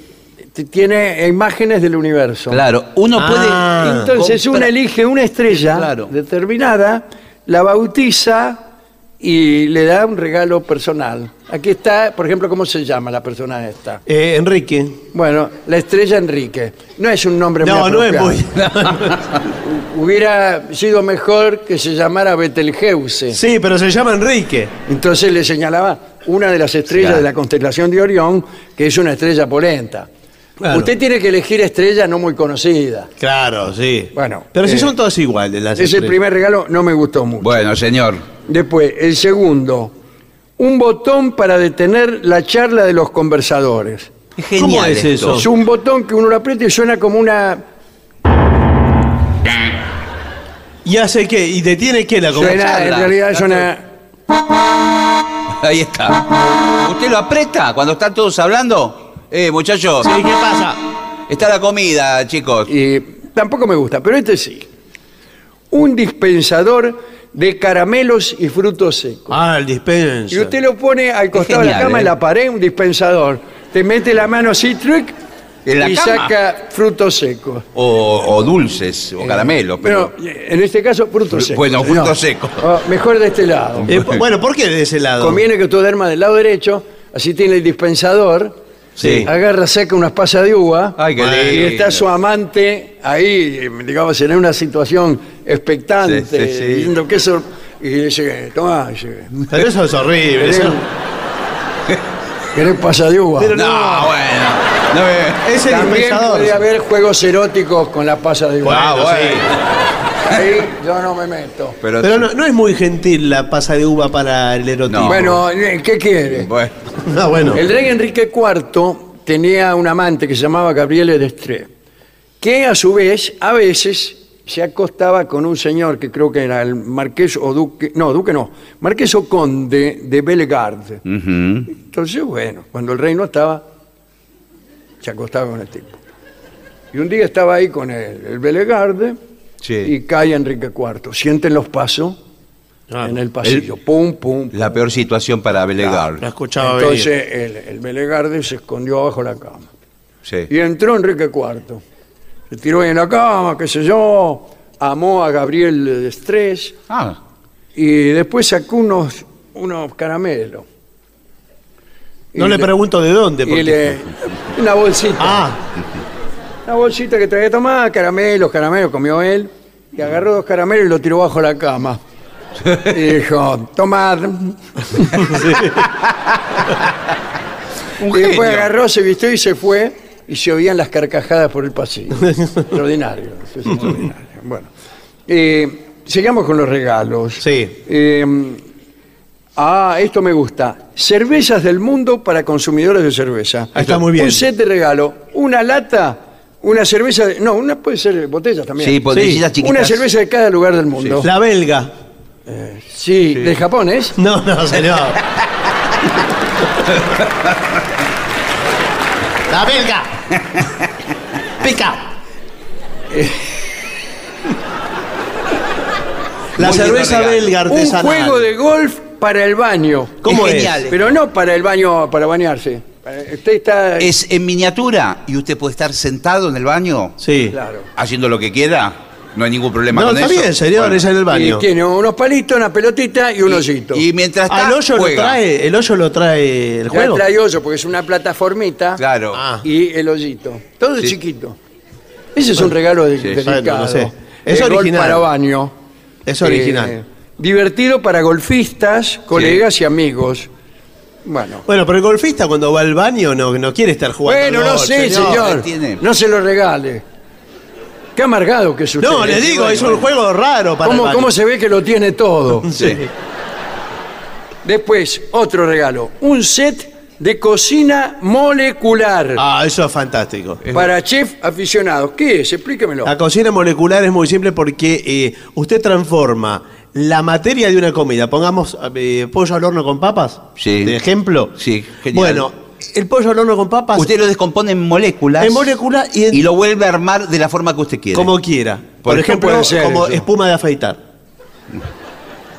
S1: t- tiene imágenes del universo.
S3: Claro, uno
S2: Ah.
S1: Entonces uno
S3: compra-
S1: elige una estrella
S3: Claro.
S1: determinada, la bautiza y le da un regalo personal. Aquí está, por ejemplo, ¿cómo se llama la persona esta?
S2: Eh, Enrique.
S1: Bueno, la estrella Enrique. No es un nombre
S2: No,
S1: muy
S2: no es
S1: apropiado.
S2: muy.
S1: Hubiera sido mejor que se llamara Betelgeuse.
S2: Sí, pero se llama Enrique.
S1: Entonces le señalaba una de las estrellas
S3: Claro.
S1: de la constelación de Orión, que es una estrella polenta.
S2: Claro.
S1: Usted tiene que elegir estrellas no muy conocidas.
S2: Claro, sí.
S1: Bueno,
S2: Pero si
S1: eh,
S2: son todas iguales las
S1: Ese
S2: estrellas.
S1: primer regalo no me gustó mucho.
S3: Bueno, señor.
S1: Después, el segundo, un botón para detener la charla de los conversadores.
S3: Es genial
S2: ¿Cómo es
S3: esto.
S2: eso?
S1: Es un botón que uno lo aprieta y suena como una...
S2: ¿Y hace qué? ¿Y detiene qué la
S1: Suena, en
S3: charla.
S1: realidad suena...
S3: Ahí está. ¿Usted lo aprieta cuando están todos hablando? Eh, muchachos,
S2: Sí, ¿qué pasa?
S3: está la comida, chicos.
S1: Y tampoco me gusta, pero este sí. Un dispensador de caramelos y frutos secos.
S2: Ah, el dispenser.
S1: Y usted lo pone al costado de la cama,
S3: ¿eh?
S1: en la pared, un dispensador. Te mete la mano así, truc,
S3: ¿En la
S1: y
S3: cama?
S1: saca frutos secos.
S3: O, o dulces, o caramelos.
S1: Pero
S3: Pero,
S1: en este caso, frutos secos.
S3: Bueno, frutos
S1: No.
S3: secos.
S1: Ah, mejor de este lado.
S2: Eh, bueno, ¿por qué de ese lado?
S1: Conviene que usted duerma del lado derecho, así tiene el dispensador.
S3: Sí.
S1: Agarra, saca unas pasas de uva.
S3: Ay, qué
S1: y
S3: lindo.
S1: está su amante ahí, digamos, en una situación expectante,
S3: Sí, sí, sí.
S1: diciendo que eso. Y dice, toma, dice,
S2: Pero eso es horrible.
S1: ¿querés,
S2: eso-
S1: querés pasa de uva?
S2: Pero
S3: no,
S2: no.
S3: bueno. No me-
S2: Ese
S1: También
S2: dispensador.
S1: puede haber juegos eróticos con la pasa de uva.
S3: Ah, bueno.
S1: Ahí yo no me meto.
S3: Pero,
S2: Pero no, no es muy gentil la pasa de uva para el erotismo.
S3: No.
S1: Bueno, eh, ¿qué quiere?
S3: bueno.
S2: Ah, bueno.
S1: El rey Enrique IV tenía un amante que se llamaba Gabriele d'Estrée, que a su vez, a veces, se acostaba con un señor que creo que era el marqués o duque, no, duque no, marqués o conde de Bellegarde.
S3: Ujú.
S1: Entonces, bueno, cuando el rey no estaba, se acostaba con el tipo. Y un día estaba ahí con el, el Bellegarde
S3: Sí.
S1: y cae Enrique IV. Sienten los pasos
S2: Ah,
S1: en el pasillo. pum, pum, pum.
S3: La peor situación para Belegar.
S2: La escuchaba venir.
S1: Entonces el, el Bellegarde se escondió abajo de la cama.
S3: Sí.
S1: Y entró Enrique IV. Se tiró ahí en la cama, qué sé yo, amó a Gabriel de Estrés
S3: Ah,
S1: y después sacó unos, unos caramelos.
S2: No
S1: Y
S2: le pregunto de dónde.
S1: y
S2: porque-
S1: le- una bolsita.
S2: Ah,
S1: Una bolsita que traía tomar, caramelos, caramelos, comió él. Y agarró dos caramelos y lo tiró bajo la cama. Y dijo, tomad.
S3: un
S1: Y después
S3: genio.
S1: agarró, se vistió y se fue. Y se oían las carcajadas por el pasillo. extraordinario. eso es extraordinario. Bueno. Eh, sigamos con los regalos.
S2: Sí.
S1: Eh, ah, esto me gusta. Cervezas del mundo para consumidores de cerveza.
S2: Ah, está muy bien.
S1: Un set de regalo. Una lata, una cerveza. de- no, una puede ser botellas también.
S3: Sí, botellitas chiquitas.
S1: Una cerveza de cada lugar del mundo.
S2: la belga.
S1: Sí, ¿de Japón es?
S2: No, no, señor. la belga. Pica. La
S3: Muy
S2: cerveza
S3: regalo.
S2: belga
S1: Un
S2: artesanal.
S1: juego de golf para el baño.
S2: ¿Cómo
S3: Es
S2: es?
S3: genial.
S1: Pero no para el baño, para bañarse. Eh, Usted está.
S3: Es en miniatura y usted puede estar sentado en el baño
S2: Sí.
S1: Claro.
S3: haciendo lo que quiera. No hay ningún problema
S2: No,
S3: con
S2: está
S3: eso.
S2: bien, señor,
S3: Bueno,
S2: es en el
S1: Y
S2: baño.
S1: tiene unos palitos, una pelotita y un osito.
S3: Y mientras está,
S2: Al hoyo lo
S3: juega.
S2: trae, el hoyo lo trae el
S1: Ya
S2: juego.
S1: trae hoyo porque es una plataformita
S3: Claro.
S2: Ah.
S1: y el hoyito. Todo
S3: Sí.
S1: chiquito. Ese es un regalo de,
S3: Sí.
S1: dedicado.
S2: Bueno, no sé. Es
S1: De golf
S2: original.
S1: para baño.
S2: Es original.
S1: Eh, divertido para golfistas, colegas y amigos. Bueno.
S2: Bueno, pero el golfista cuando va al baño no, no quiere estar jugando.
S1: Bueno,
S2: al
S1: no
S2: golf,
S1: sé, señor.
S3: tiene.
S1: No se lo regale. Qué amargado que es usted.
S2: No, le digo, es un juego raro para el
S1: ¿Cómo,
S2: baño.
S1: cómo se ve que lo tiene todo?
S3: Sí.
S1: Después, otro regalo. Un set de cocina molecular
S2: Ah, eso es fantástico.
S1: para chef aficionados. ¿Qué es? Explíquemelo.
S2: La cocina molecular es muy simple porque eh, usted transforma la materia de una comida. Pongamos eh, pollo al horno con papas,
S3: Sí.
S2: de ejemplo.
S3: Sí, genial.
S2: Bueno, el pollo al horno con papas,
S3: Usted lo descompone en moléculas.
S2: en molécula y, en-
S3: y lo vuelve a armar de la forma que usted quiere.
S2: como quiera. Por,
S3: Por
S2: ejemplo, como
S1: eso.
S2: espuma de afeitar.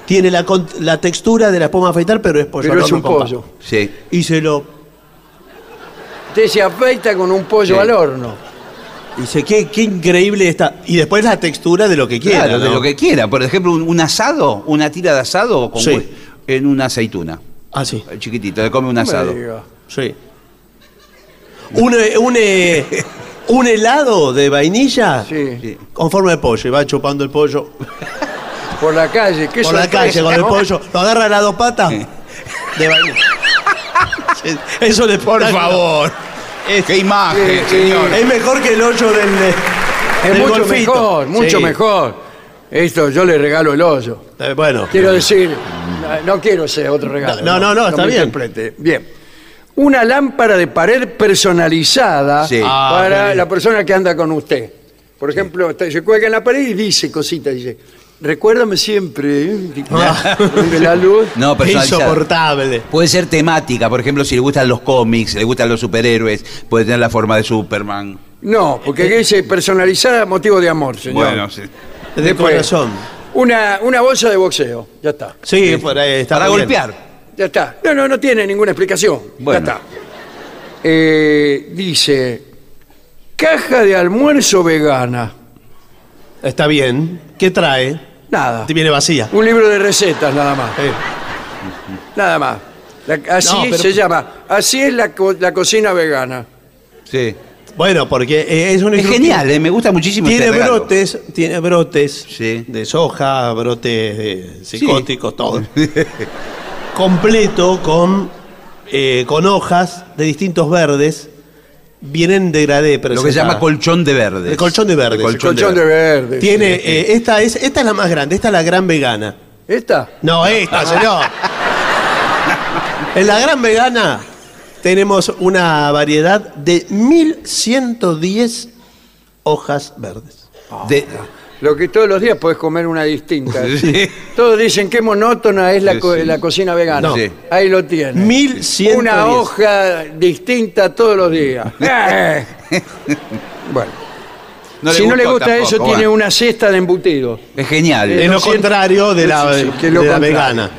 S2: Tiene la, con- la textura de la espuma afeitar, pero es pollo.
S1: Pero
S2: al
S1: es
S2: horno
S1: un
S2: con
S1: pollo.
S3: Sí.
S2: Y se lo.
S1: Usted se afeita con un pollo
S3: Sí.
S1: al horno.
S2: Dice, qué, qué increíble está. Y después la textura de lo que quiera.
S3: Claro, de lo que quiera. Por ejemplo, un, un asado, una tira de asado con
S2: Sí.
S3: hue- en una aceituna.
S2: Ah, sí.
S3: Chiquitito, le come un asado.
S2: Sí. Un, eh, un, eh, un helado de vainilla
S1: Sí.
S2: con forma de pollo. Y va chupando el pollo
S1: Por la calle. Qué
S2: por la
S1: sorpresa,
S2: calle con el
S1: ¿no?
S2: pollo. Lo agarra a las dos patas de vainilla. Sí, Eso le
S3: Por favor. Qué imagen, señor.
S2: Es mejor que el hoyo del, eh,
S1: Es
S2: del
S1: mucho
S2: golfito.
S1: mejor, mucho
S2: Sí.
S1: mejor. Esto yo le regalo el hoyo.
S2: Eh, Bueno.
S1: Quiero decir, no, no quiero ser otro regalo.
S2: No, no, no, está
S1: me
S2: bien.
S1: interprete. Bien. Una lámpara de pared personalizada
S3: Sí.
S2: Ah,
S1: para la persona que anda con usted. Por ejemplo, usted se cuelga en la pared y dice cositas, dice, recuérdame siempre, ¿eh?
S2: Ah.
S1: Prende la luz.
S3: No, personalizada.
S2: Insoportable.
S3: Puede ser temática, por ejemplo, si le gustan los cómics, le gustan los superhéroes, puede tener la forma de Superman.
S1: No, porque aquí dice personalizada motivo de amor, señor.
S3: Bueno, sí.
S2: De
S1: Después,
S2: corazón.
S1: Una, una bolsa de boxeo, ya está.
S2: Sí, por ahí está
S3: Para
S2: bien.
S3: golpear.
S1: Ya está. No, no, no tiene ninguna explicación.
S3: Bueno.
S1: Ya está. Eh, dice, caja de almuerzo vegana.
S2: Está bien. ¿Qué trae?
S1: Nada.
S2: Te viene vacía.
S1: Un libro de recetas, nada más.
S2: Eh,
S1: Nada más. La- así
S2: No, pero-
S1: se llama. Así es la, co- la cocina vegana.
S3: Sí.
S2: Bueno, porque eh, es un
S3: Es genial, eh, me gusta muchísimo
S2: Tiene
S3: este regalo.
S2: brotes, tiene brotes
S3: Sí.
S2: de soja, brotes de psicóticos, todo. Completo con, eh, con hojas de distintos verdes. Vienen degradé, pero
S3: Lo que se llama colchón de verde.
S2: El colchón de verdes.
S3: El colchón
S1: Colchón de verde.
S2: Tiene,
S1: sí.
S2: eh, esta, es, esta es la más grande, esta es la gran vegana.
S1: ¿Esta?
S2: No, esta, señor. en la gran vegana tenemos una variedad de 1110 hojas verdes.
S3: De-
S1: Lo que todos los días puedes comer una distinta.
S3: Sí.
S1: Todos dicen qué monótona es la,
S3: Sí,
S1: co-
S3: sí.
S1: la cocina vegana.
S3: No. Sí.
S1: Ahí lo tiene.
S2: 1110.
S1: Una hoja distinta todos los días. Eh. bueno,
S3: no
S1: si no le
S3: gustó
S1: gusta
S3: tampoco,
S1: eso, tiene
S3: bueno.
S1: una cesta de embutidos.
S3: Es genial.
S2: Es
S1: lo
S2: contrario de la,
S1: Sí, sí, que es lo
S2: de la
S1: contrario.
S2: vegana.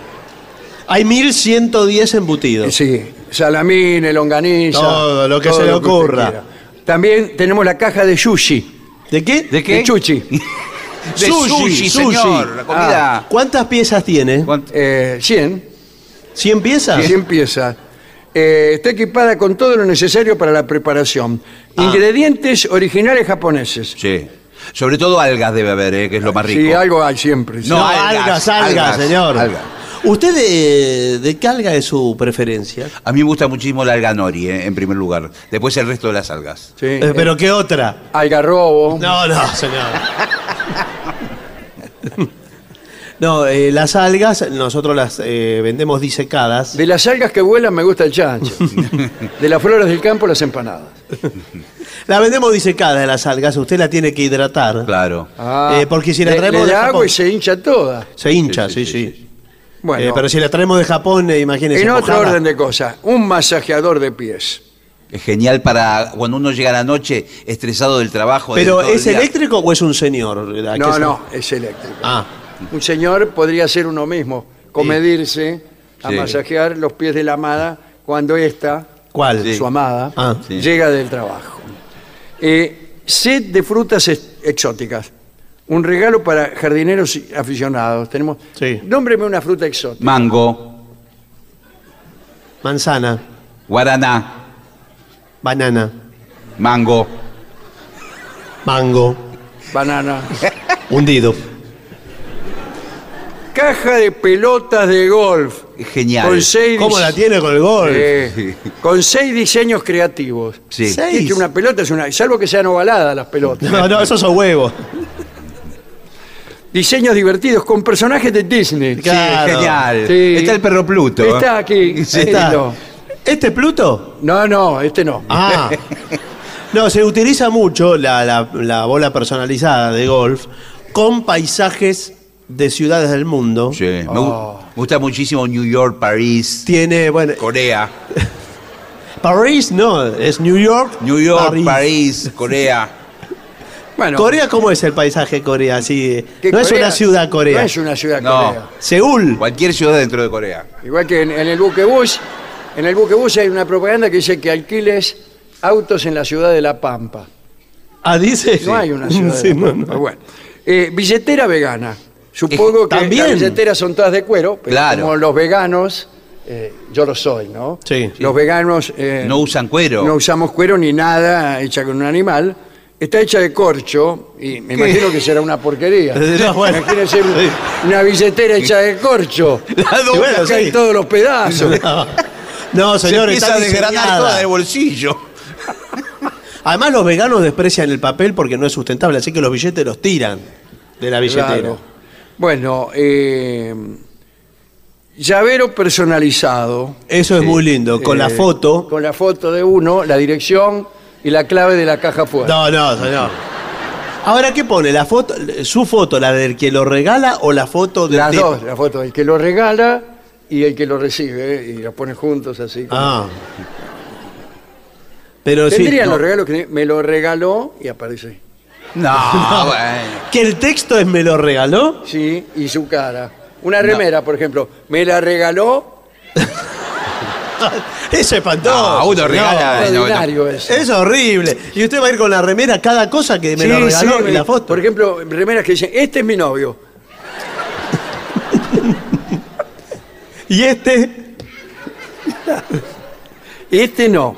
S2: Hay 1110 embutidos.
S1: Sí, salamín, longaniza.
S2: Todo lo que se le
S1: usted
S2: ocurra.
S1: quiera. También tenemos la caja de sushi.
S2: ¿De qué?
S3: ¿De qué?
S1: De chuchi.
S3: De sushi, señor. La comida.
S2: ¿Cuántas piezas tiene?
S1: Eh, 100.
S2: ¿100 piezas?
S1: 100 piezas. Eh, está equipada con todo lo necesario para la preparación.
S2: Ah.
S1: Ingredientes originales japoneses.
S3: Sí. Sobre todo algas debe haber, eh, que es lo más rico.
S1: Sí, algo hay siempre. sí.
S3: No,
S2: No,
S3: algas,
S2: algas, algas,
S3: algas,
S2: señor.
S3: algas.
S2: ¿Usted de, de qué alga es su preferencia?
S3: A mí me gusta muchísimo la alga nori, eh, en primer lugar. Después el resto de las algas.
S1: Sí.
S2: Eh, ¿Pero qué otra?
S1: Algarrobo.
S2: No, no, señor. No, eh, las algas nosotros las eh, vendemos disecadas.
S1: De las algas que vuelan me gusta el chancho. De las flores del campo las empanadas.
S2: La vendemos disecada las algas, usted la tiene que hidratar.
S3: Claro.
S1: Ah,
S2: Eh, porque si la
S1: le-
S2: traemos
S1: le
S2: de
S1: da agua
S2: Japón-
S1: y se hincha toda.
S2: Se hincha,
S3: Sí,
S2: sí,
S3: sí,
S2: sí.
S1: Bueno,
S2: Eh, pero si la traemos de Japón, eh, imagínese.
S1: en otro
S2: mojada.
S1: orden de cosas, un masajeador de pies.
S3: Es genial para cuando uno llega a la noche estresado del trabajo. de
S2: ¿Pero
S3: todo el
S2: es
S3: día.
S2: eléctrico o es un señor? ¿A qué
S1: No,
S2: se-
S1: no, es eléctrico.
S2: Ah,
S1: Un señor podría ser uno mismo, comedirse a
S3: Sí.
S1: masajear los pies de la amada cuando ésta,
S2: ¿cuál?
S3: Sí.
S1: su amada,
S2: Ah,
S3: sí.
S1: llega del trabajo. Eh, set de frutas ex- exóticas. Un regalo para jardineros y aficionados. Tenemos.
S2: Sí.
S1: Nómbreme una fruta exótica.
S3: Mango,
S2: Manzana,
S3: guaraná,
S2: banana,
S3: mango.
S2: mango,
S1: Banana.
S2: hundido.
S1: Caja de pelotas de golf.
S3: Genial.
S1: Con seis
S2: ¿Cómo la tiene con el gol?
S1: Eh, con seis diseños creativos.
S3: Sí.
S2: Seis.
S1: Es que una pelota es una. Salvo que sean ovaladas las pelotas.
S2: No, no, esos son huevos.
S1: Diseños divertidos con personajes de Disney.
S3: Sí,
S2: Claro.
S3: genial.
S1: Sí.
S3: Está el perro Pluto.
S1: Está aquí.
S3: Sí.
S2: Está. ¿Este es Pluto?
S1: No, no, este no.
S2: Ah. No, se utiliza mucho la, la- la bola personalizada de golf con paisajes de ciudades del mundo.
S3: Sí, me, gu- me gusta muchísimo New York, París,
S2: Tiene, bueno,
S3: Corea.
S2: París no, es New York.
S3: New York, París, Corea.
S1: Bueno,
S2: Corea, ¿cómo es el paisaje de Corea? Así,
S1: ¿qué
S2: no es una ciudad Corea.
S1: No es una ciudad
S3: No.
S1: Corea.
S2: Seúl.
S3: Cualquier ciudad dentro de Corea.
S1: Igual que en, en el buquebús, en el buquebús hay una propaganda que dice que alquiles autos en la ciudad de La Pampa.
S2: Ah, dice.
S1: No hay una ciudad
S2: Sí,
S1: de La
S2: no,
S1: Pampa.
S2: no.
S1: Bueno. Eh, billetera vegana. Supongo que
S2: ¿También?
S1: las billeteras son todas de cuero, pero
S3: Claro.
S1: como los veganos, eh, yo lo soy, ¿no?
S2: Sí.
S1: Los veganos eh,
S3: No usan cuero.
S1: no usamos cuero ni nada hecha con un animal. Está hecha de corcho y me imagino que será una porquería.
S2: No, bueno.
S1: Imagínense un- una billetera hecha de corcho. Hay
S2: sí.
S1: todos los pedazos.
S2: No, No,
S3: Se
S2: señor,
S3: empieza
S2: está
S3: a desgranar toda de bolsillo.
S2: Además, los veganos desprecian el papel porque no es sustentable, así que los billetes los tiran de la billetera.
S1: Claro. Bueno, eh, llavero personalizado.
S2: Eso es muy lindo, con la
S1: Eh,
S2: foto.
S1: Con la foto de uno, la dirección y la clave de la caja fuerte.
S2: No, no, señor. Ahora, ¿qué pone? ¿La foto, ¿Su foto, la del que lo regala o la foto del
S1: Las
S2: tipo?
S1: dos, la foto del que lo regala y el que lo recibe, eh, y los pone juntos así. como-
S2: Ah. Pero sí.
S1: Tendrían
S2: no.
S1: los regalos que me lo regaló y aparece.
S3: No, bueno.
S2: ¿Que el texto es me lo regaló?
S1: Sí, y su cara. Una remera, por ejemplo, me la regaló.
S2: Eso es espantoso.
S3: No, uno regala- no, no.
S2: Es horrible. Y usted va a ir con la remera cada cosa que me
S1: Sí,
S2: lo regaló
S1: sí,
S2: y la foto.
S1: Por ejemplo, remeras que dicen, este es mi novio.
S2: Y este.
S1: Este no.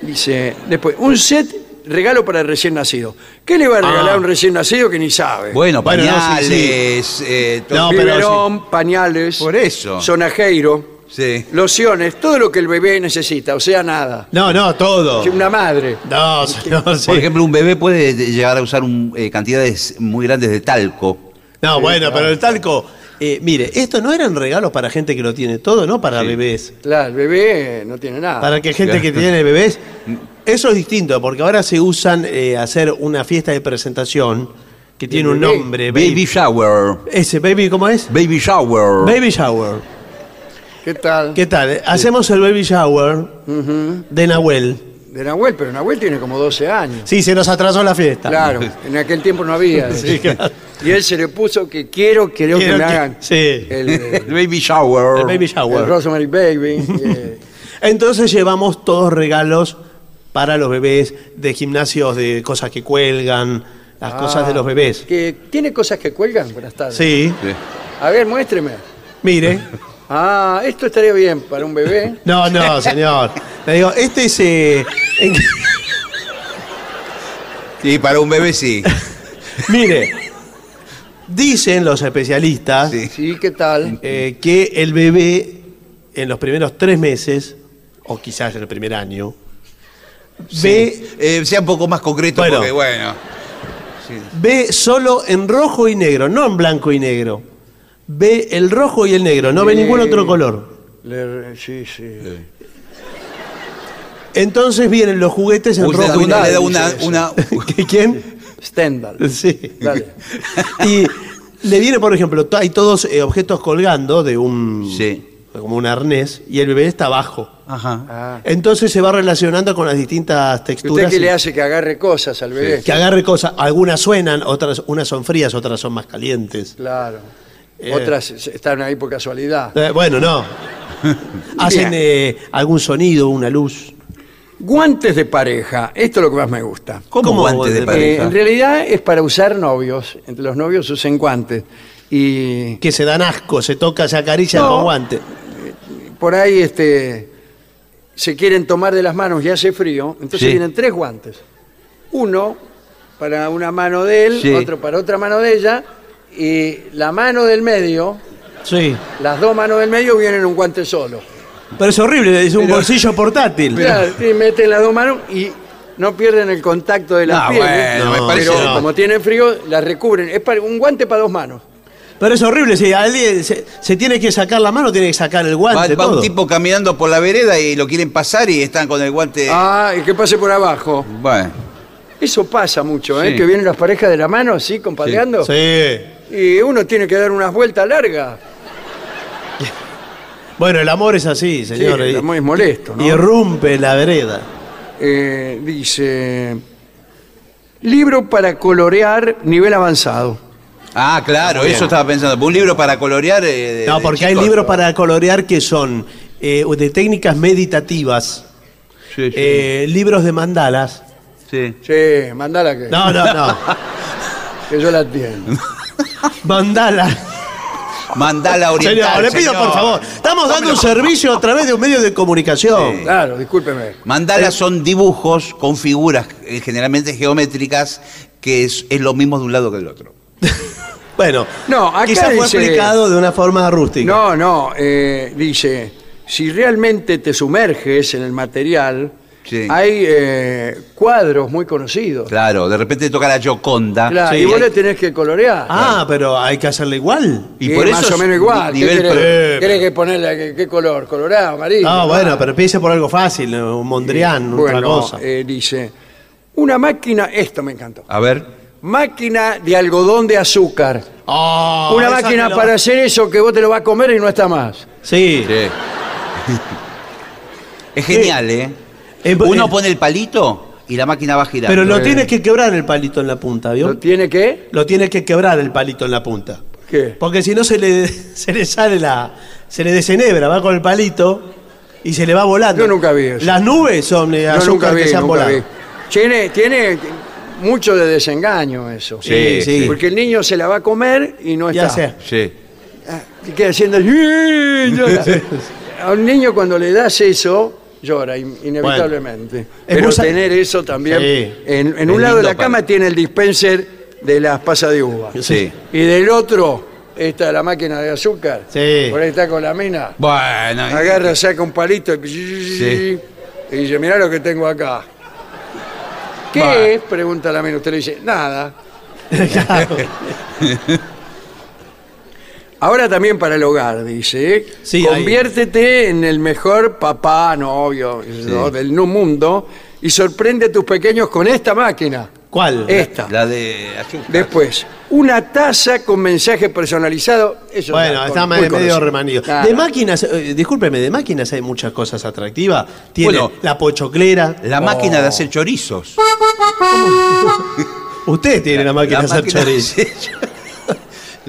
S1: Dice, después, un set regalo para el recién nacido. ¿Qué le va a regalar
S2: Ah.
S1: a un recién nacido que ni sabe?
S3: Bueno,
S2: Bueno, no, sí,
S3: pañales. eh, to-
S2: No, pero
S1: Biberón, pañales,
S3: Por eso.
S1: sonajeiro,
S3: Sí.
S1: lociones, todo lo que el bebé necesita, o sea, nada.
S2: No, no, todo.
S1: Una madre.
S2: No, señor, sí.
S3: Por ejemplo, un bebé puede llegar a usar un, eh, cantidades muy grandes de talco.
S2: No, bueno, pero el talco. eh, mire, esto no eran regalos para gente que lo tiene todo, no para bebés.
S1: Claro, el bebé no tiene nada.
S2: Para que gente que tiene bebés. Eso es distinto, porque ahora se usan eh, hacer una fiesta de presentación que tiene un nombre.
S3: Baby shower.
S2: Ese, baby, ¿cómo es?
S3: Baby shower.
S2: Baby shower.
S1: ¿Qué tal?
S2: ¿Qué tal? Eh, Hacemos el baby shower de Nahuel.
S1: De Nahuel, pero Nahuel tiene como 12 años.
S2: Sí, se nos atrasó la fiesta.
S1: Claro, en aquel tiempo no había.
S2: Sí, claro.
S1: Y él se le puso que quiero, quiero,
S2: Quiero
S1: que me
S2: que-
S1: hagan
S2: sí.
S1: el,
S3: El baby shower.
S2: El baby
S1: el
S2: shower.
S1: Rosemary Baby. eh,
S2: Entonces llevamos todos regalos para los bebés de gimnasios, de cosas que cuelgan, las cosas de los bebés.
S1: que ¿Tiene cosas que cuelgan? Buenas tardes.
S2: Sí,
S3: Sí.
S1: A ver, muéstreme.
S2: mire.
S1: Ah, esto estaría bien para un bebé.
S2: No, no, señor. Le digo, este es... eh, en-
S3: Sí, para un bebé sí.
S2: mire, dicen los especialistas
S3: Sí.
S1: Sí, ¿qué tal?
S2: eh, que el bebé en los primeros tres meses, o quizás en el primer año, ve,
S3: Eh, sea un poco más concreto
S2: Bueno.
S3: porque, bueno.
S2: ve solo en rojo y negro, no en blanco y negro. Ve el rojo y el negro, no ve ningún otro color.
S1: Le- sí, sí.
S2: Entonces vienen los juguetes en rojo y
S3: una- le da
S2: negro.
S3: una,
S1: dice eso.
S3: una-
S2: ¿Qué- ¿Quién?
S1: Stendhal.
S2: Sí.
S1: Dale.
S2: Y le viene, por ejemplo, to- hay todos eh, objetos colgando de un.
S3: Sí.
S2: como un arnés, y el bebé está abajo.
S3: Ajá.
S1: Ah.
S2: Entonces se va relacionando con las distintas
S1: ¿Y ¿Usted
S2: texturas.
S1: qué
S2: y-
S1: le hace que agarre cosas al bebé?
S2: que agarre cosas. Algunas suenan, otras, unas son frías, otras son más calientes.
S1: Claro.
S2: Eh.
S1: Otras están ahí por casualidad.
S2: Eh, bueno, no. Hacen eh, algún sonido, una luz.
S1: Guantes de pareja. Esto es lo que más me gusta.
S3: ¿Cómo,
S2: ¿Cómo
S3: guante de pareja?
S1: Eh, en realidad es para usar novios. Entre los novios usen guantes. Y
S2: Que se dan asco, se toca, se acaricia
S1: No.
S2: con guante.
S1: por ahí este, se quieren tomar de las manos y hace frío. Entonces
S3: Sí.
S1: vienen tres guantes. Uno para una mano de él,
S3: Sí.
S1: otro para otra mano de ella. Y la mano del medio,
S2: Sí.
S1: las dos manos del medio vienen en un guante solo.
S2: Pero es horrible, es un
S1: Pero-
S2: bolsillo portátil.
S1: Claro, y meten las dos manos y no pierden el contacto de las
S3: No,
S1: pieles.
S3: bueno,
S2: me parece
S1: pero
S2: no.
S1: como tienen frío, las recubren. Es para, un guante para dos manos.
S2: Pero es horrible, si alguien se, se tiene que sacar la mano, tiene que sacar el
S3: Va,
S2: guante.
S3: va un
S2: todo.
S3: tipo caminando por la vereda y lo quieren pasar y están con el guante.
S1: Ah, y que pase por abajo.
S3: Bueno.
S1: Eso pasa mucho, ¿eh?
S3: Sí.
S1: Que vienen las parejas de la mano así, compadreando.
S2: Sí.
S1: Y uno tiene que dar unas vueltas largas.
S2: Bueno, el amor es así,
S1: Sí,
S2: señor. y,
S1: es muy molesto, ¿no?
S2: y irrumpe la vereda.
S1: Eh, dice, Libro para colorear nivel avanzado.
S3: Ah, claro,
S2: Bien.
S3: eso estaba pensando. Un libro para colorear. eh, de-
S2: No, porque hay libros para colorear que son eh, de técnicas meditativas,
S3: Sí, sí.
S2: eh, libros de mandalas.
S3: sí.
S1: Sí, mandala que,
S2: No, no, no.
S1: que yo la entiendo.
S2: Mandalas.
S3: Mandala oriental.
S2: Señor, le pido
S3: señor.
S2: por favor. Estamos dando un servicio a través de un medio de comunicación.
S3: Sí.
S1: Claro, discúlpeme.
S3: Mandalas son dibujos con figuras eh, generalmente geométricas que es, es lo mismo de un lado que del otro.
S2: Bueno,
S1: No, acá
S2: quizás fue
S1: dice-
S2: explicado de una forma rústica.
S1: No, no, eh, dice, si realmente te sumerges en el material,
S3: Sí.
S1: hay eh, cuadros muy conocidos.
S3: Claro, de repente toca la Gioconda.
S1: Claro,
S2: Sí.
S1: y vos le tenés que colorear.
S2: Ah, pero hay que hacerle igual.
S3: Y
S1: Sí,
S3: por eso
S1: más o menos igual.
S3: ni-
S1: ¿Qué
S3: nivel
S1: querés?
S2: pro-
S1: ¿Querés que ponerle qué, qué color? ¿Colorado, amarillo?
S2: No,
S1: Ah,
S2: bueno, pero empiece por algo fácil, un Mondrian, otra
S1: bueno,
S2: cosa.
S1: eh, dice, una máquina, esto me encantó,
S3: A ver.
S1: máquina de algodón de azúcar.
S2: Oh,
S1: una máquina
S2: lo-
S1: para hacer eso que vos te lo vas a comer y no está más.
S2: Sí.
S3: Es genial, ¿eh?
S2: Eh,
S3: Uno
S2: eh,
S3: pone el palito y la máquina va girando.
S2: Pero lo
S1: Eh.
S2: tiene que quebrar el palito en la punta, ¿vio?
S1: ¿Lo tiene que?
S2: Lo tiene que quebrar el palito en la punta.
S1: ¿Qué?
S2: Porque si no se le, se le sale la. se le desenebra, va con el palito y se le va volando.
S1: Yo nunca vi eso.
S2: Las nubes son eh, azúcar
S1: nunca vi,
S2: que se han
S1: nunca
S2: volado.
S1: vi. Tiene, tiene mucho de desengaño eso.
S2: Sí, sí.
S1: Porque el niño se la va a comer y no
S2: Ya
S1: está.
S2: sé.
S3: Sí.
S1: Ah, y queda haciendo. A un niño cuando le das eso, llora in- inevitablemente.
S2: Es
S1: Pero
S2: muy sa-
S1: tener eso también.
S2: Sí.
S1: En, en
S3: Es
S1: un lado de
S3: lindo
S1: la cama tiene el dispenser de las pasas de uva.
S3: Sí.
S1: Y del otro, esta la máquina de azúcar.
S2: Sí.
S1: Por ahí está con la mina.
S3: Bueno. y-
S1: Agarra, saca un palito y, y dice, mirá lo que tengo acá. ¿Qué
S3: Bueno.
S1: es? Pregunta la mina. Usted le dice, nada.
S2: Claro.
S1: Ahora también para el hogar, dice. ¿eh?
S2: Sí,
S1: Conviértete en el mejor papá, novio ¿no? del nu- mundo y sorprende a tus pequeños con esta máquina.
S2: ¿Cuál?
S1: Esta.
S3: La de azúcar.
S1: Después, una taza con mensaje personalizado. Eso
S2: Bueno, está
S1: muy
S2: medio
S1: conocido.
S2: remanido.
S1: Claro.
S2: De máquinas, eh, discúlpeme, de máquinas hay muchas cosas atractivas. Tiene
S3: Bueno,
S2: la pochoclera.
S3: La máquina de hacer chorizos.
S2: Usted tiene la máquina
S3: La
S2: de hacer
S3: máquina de hacer-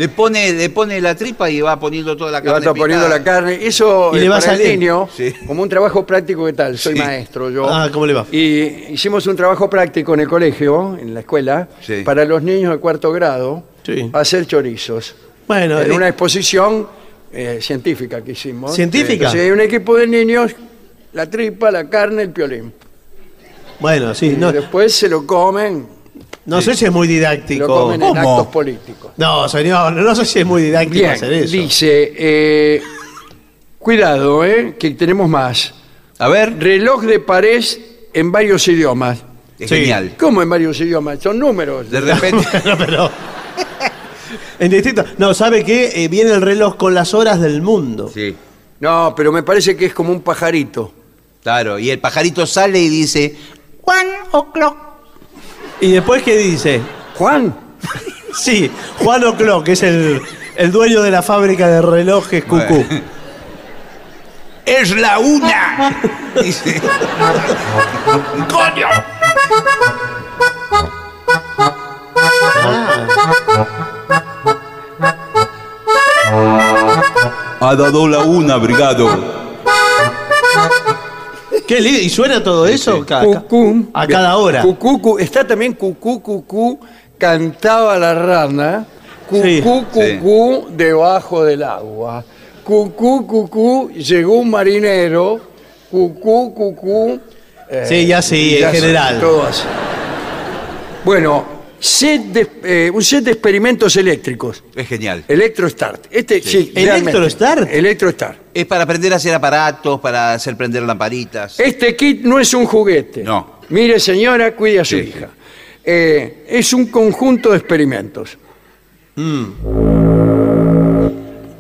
S3: Le pone, le pone la tripa y va poniendo toda la
S1: Le va
S3: carne.
S1: poniendo la carne. Eso
S2: Y le
S1: eh,
S2: va a
S1: para el niño,
S3: Sí.
S1: como un trabajo práctico, ¿qué tal? Soy
S3: Sí.
S1: maestro yo.
S2: Ah, ¿cómo le va?
S1: Y hicimos un trabajo práctico en el colegio, en la escuela,
S3: Sí.
S1: para los niños de cuarto grado,
S2: Sí.
S1: hacer chorizos.
S2: Bueno,
S1: en
S2: eh,
S1: una exposición eh, científica que hicimos.
S2: ¿Científica?
S1: Entonces, hay un equipo de niños, la tripa, la carne, el piolín.
S2: bueno, sí,
S1: Y
S2: no,
S1: después se lo comen,
S2: no sé si es muy
S1: lo
S2: didáctico.
S1: comen en
S3: ¿Cómo?
S1: actos políticos.
S2: No, señor, no sé si es muy didáctico
S1: Bien,
S2: hacer eso.
S1: dice, eh, cuidado, eh, que tenemos más.
S3: A ver,
S1: Reloj de pared en varios idiomas.
S3: es
S2: Sí.
S3: genial.
S1: ¿Cómo en varios idiomas? Son números.
S3: De repente.
S2: Bueno, pero. en distinto. No, ¿sabe qué? Eh, viene el reloj con las horas del mundo.
S3: Sí,
S1: No, pero me parece que es como un pajarito.
S3: claro. Y el pajarito sale y dice. One o'clock.
S2: ¿Y después qué dice?
S1: Juan,
S2: Sí, Juan O'Clock, que es el, el dueño de la fábrica de relojes Cucú.
S3: Bueno. ¡Es la una! Dice. ¡Coño! Ha dado la una, brigado.
S2: Qué lindo. ¿Y suena todo eso? Ca- ca-
S1: cucú.
S2: A cada hora.
S1: Cucú, cu- está también cucú, cucú, cantaba la rana. Cucú,
S2: Sí.
S1: cucú, debajo del agua. Cucú, cucú, llegó un marinero. Cucú, cucú. eh,
S2: Sí, ya sí,
S1: ya
S2: en general.
S1: todo así. Bueno, set de- eh, un set de experimentos eléctricos.
S3: Es genial.
S1: Electrostart. Este, sí, realmente.
S2: ¿Electrostart?
S1: Electrostart.
S3: Es para aprender a hacer aparatos, para hacer prender lamparitas.
S1: Este kit no es un juguete.
S3: No.
S1: Mire, señora, cuide a su
S3: Sí.
S1: hija. Eh, es un conjunto de experimentos.
S3: Mm.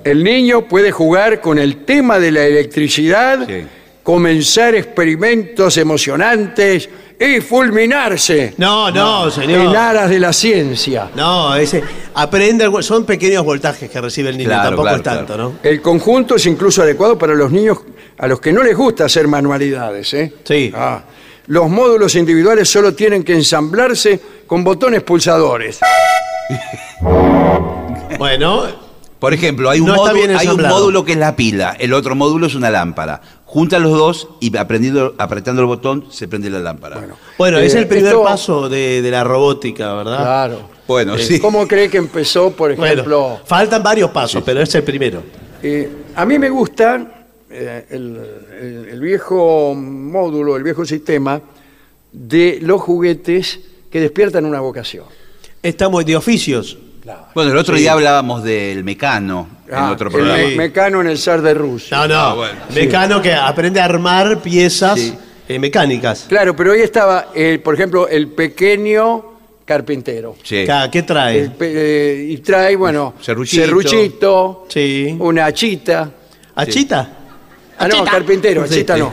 S1: El niño puede jugar con el tema de la electricidad,
S3: Sí.
S1: comenzar experimentos emocionantes y fulminarse
S2: No, no,
S1: en
S2: señor.
S1: aras de la ciencia.
S2: No, ese. Aprende. algo- Son pequeños voltajes que recibe el niño,
S3: Claro,
S2: tampoco
S3: claro,
S2: es tanto,
S3: claro.
S2: ¿no?
S1: El conjunto es incluso adecuado para los niños a los que no les gusta hacer manualidades. ¿eh?
S2: Sí.
S1: Ah, los módulos individuales solo tienen que ensamblarse con botones pulsadores.
S2: Bueno,
S3: Por ejemplo, hay un,
S2: No está
S3: módulo,
S2: bien
S3: hay un
S2: ensamblado.
S3: módulo que es la pila, el otro módulo es una lámpara. Junta los dos y aprendiendo, apretando el botón se prende la lámpara.
S2: bueno, es
S1: Eh,
S2: el primer
S1: esto-
S2: paso de, de la robótica, ¿verdad?
S1: Claro.
S3: Bueno,
S1: Eh,
S3: sí.
S1: ¿Cómo cree que empezó, por
S2: Bueno,
S1: ejemplo?
S2: faltan varios pasos, pero es el primero.
S1: Eh, a mí me gusta eh, el, el- el viejo módulo, el viejo sistema de los juguetes que despiertan una vocación.
S2: Estamos de oficios.
S3: Bueno, el otro día hablábamos del mecano en
S1: Ah,
S3: otro
S1: el
S3: programa.
S1: me- mecano en el zar de Rusia.
S2: No, no.
S3: Ah, bueno.
S2: Mecano que aprende a armar piezas
S3: Sí.
S2: eh, mecánicas.
S1: Claro, pero hoy estaba, el, por ejemplo, el pequeño carpintero.
S3: Sí.
S2: ¿Qué trae?
S1: El eh, y trae, bueno,
S3: Serruchito.
S1: serruchito,
S2: Sí.
S1: una achita.
S2: ¿Achita?
S1: Ah, no,
S2: Achita.
S1: carpintero,
S2: Sí.
S1: achita no.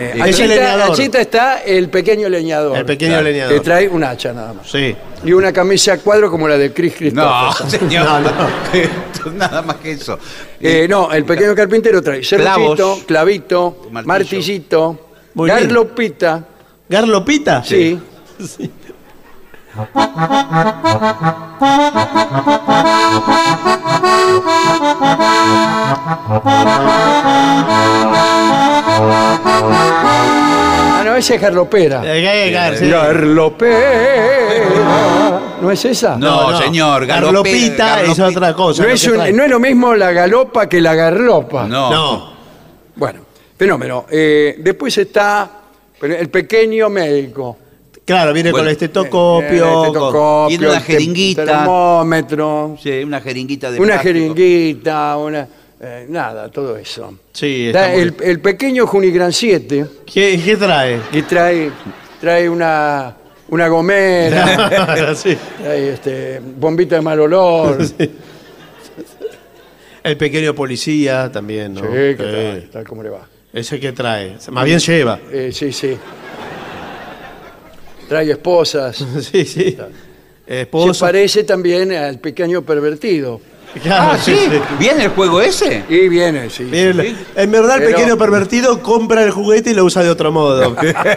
S1: Eh,
S2: El
S1: achita,
S2: leñador.
S1: achita está el pequeño leñador.
S2: El pequeño
S1: Claro,
S2: leñador.
S1: Que trae un hacha nada más.
S2: Sí.
S1: Y una camisa a cuadro como la de Chris
S3: No,
S1: Christopher.
S3: señor.
S2: No, no.
S3: Nada más que eso.
S1: Eh, no, el pequeño carpintero trae serruchito,
S3: Clavos.
S1: clavito,
S3: Martillo.
S1: martillito,
S2: Muy bien.
S1: garlopita.
S2: ¿Garlopita?
S1: Sí. Ah, no, ese es garlopera.
S2: Eh, eh, gar- sí.
S1: Garlopera. ¿No es esa?
S3: No, señor,
S2: Garlopita
S3: garlope-
S2: es otra cosa.
S1: No
S2: lo
S1: es,
S2: que
S1: un-
S2: trae.
S1: no es lo mismo la galopa que la garlopa.
S3: No.
S2: No.
S1: Bueno, fenómeno. Eh, después está el pequeño médico.
S2: Claro, viene
S3: Bueno,
S2: con el estetoscopio.
S1: Eh,
S2: con-
S1: estetoscopio,
S3: Tiene una
S1: te-
S3: jeringuita.
S1: termómetro,
S3: Sí, una jeringuita de
S1: una
S3: plástico.
S1: jeringuita, una... eh, nada, todo eso.
S2: Sí, está
S1: Da
S2: muy-
S1: el, el pequeño Junigran 7
S2: ¿Qué, qué trae?
S1: trae, trae una, una gomera,
S2: Sí.
S1: trae este, bombita de mal olor. Sí,
S2: El pequeño policía también, ¿no?
S1: ¿qué
S2: Sí.
S1: tal? tal como le va?
S2: Ese que trae. Más bien lleva.
S1: Eh, sí, sí. Trae esposas.
S2: Sí, sí.
S1: Se parece también al pequeño pervertido.
S2: Claro,
S3: Ah, ¿sí? ¿Viene el juego ese?
S1: Y viene, sí.
S2: Bien,
S1: sí.
S2: En verdad, el
S1: Pero-
S2: pequeño pervertido compra el juguete y lo usa de otro modo.